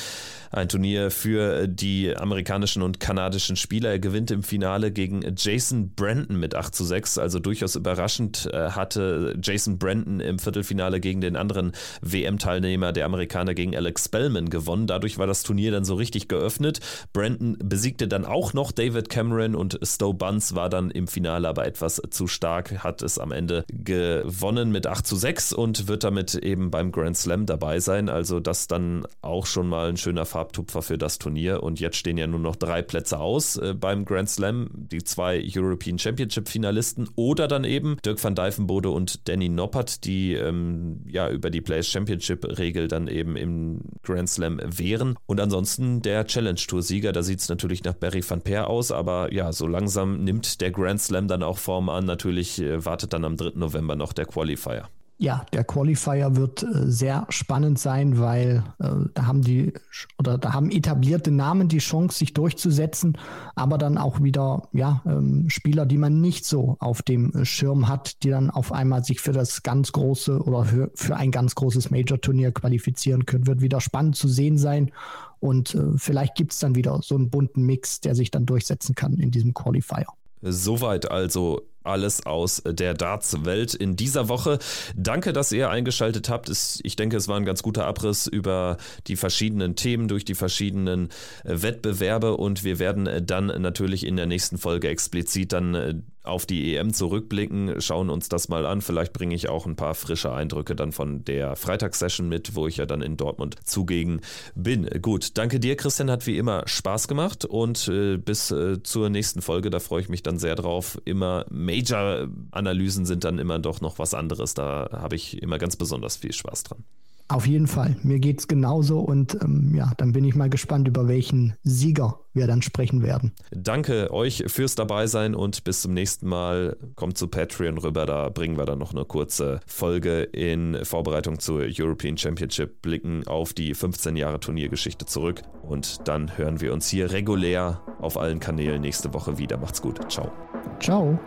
Speaker 1: Ein Turnier für die amerikanischen und kanadischen Spieler. Er gewinnt im Finale gegen Jason Brandon mit 8 zu 6. Also durchaus überraschend äh, hatte Jason Brandon im Viertelfinale gegen den anderen WM-Teilnehmer, der Amerikaner, gegen Alex Spellman gewonnen. Dadurch war das Turnier dann so richtig geöffnet. Brandon besiegte dann auch noch David Cameron und Stowe Buns war dann im Finale aber etwas zu stark, hat es am Ende gewonnen mit 8 zu 6 und wird damit eben beim Grand Slam dabei sein. Also das dann auch schon mal ein schöner Farbtupfer für das Turnier. Und jetzt stehen ja nur noch drei Plätze aus äh, beim Grand Slam. Die zwei European Championship Finalisten oder dann eben Dirk van Dijvenbode und Danny Noppert, die ähm, ja über die Players Championship Regel dann eben im Grand Slam wären. Und ansonsten der Challenge Tour Sieger, da sieht es natürlich nach Barry van Peer aus, aber ja, so langsam nimmt der Grand Slam dann auch Form an. Natürlich äh, wartet dann am 3. November noch der Qualifier.
Speaker 3: Ja, der Qualifier wird äh, sehr spannend sein, weil äh, da haben die oder da haben etablierte Namen die Chance, sich durchzusetzen, aber dann auch wieder ja ähm, Spieler, die man nicht so auf dem Schirm hat, die dann auf einmal sich für das ganz große oder für, für ein ganz großes Major-Turnier qualifizieren können. Wird wieder spannend zu sehen sein und äh, vielleicht gibt es dann wieder so einen bunten Mix, der sich dann durchsetzen kann in diesem Qualifier.
Speaker 1: Soweit also alles aus der Darts-Welt in dieser Woche. Danke, dass ihr eingeschaltet habt. Ich denke, es war ein ganz guter Abriss über die verschiedenen Themen durch die verschiedenen äh, Wettbewerbe und wir werden äh, dann natürlich in der nächsten Folge explizit dann äh, auf die EM zurückblicken, schauen uns das mal an. Vielleicht bringe ich auch ein paar frische Eindrücke dann von der Freitagssession mit, wo ich ja dann in Dortmund zugegen bin. Gut, danke dir, Christian, hat wie immer Spaß gemacht und bis zur nächsten Folge, da freue ich mich dann sehr drauf. Immer Major-Analysen sind dann immer doch noch was anderes. Da habe ich immer ganz besonders viel Spaß dran.
Speaker 3: Auf jeden Fall. Mir geht es genauso und ähm, ja, dann bin ich mal gespannt, über welchen Sieger wir dann sprechen werden.
Speaker 1: Danke euch fürs Dabeisein und bis zum nächsten Mal. Kommt zu Patreon rüber, da bringen wir dann noch eine kurze Folge in Vorbereitung zur European Championship, blicken auf die 15 Jahre Turniergeschichte zurück und dann hören wir uns hier regulär auf allen Kanälen nächste Woche wieder. Macht's gut. Ciao.
Speaker 3: Ciao.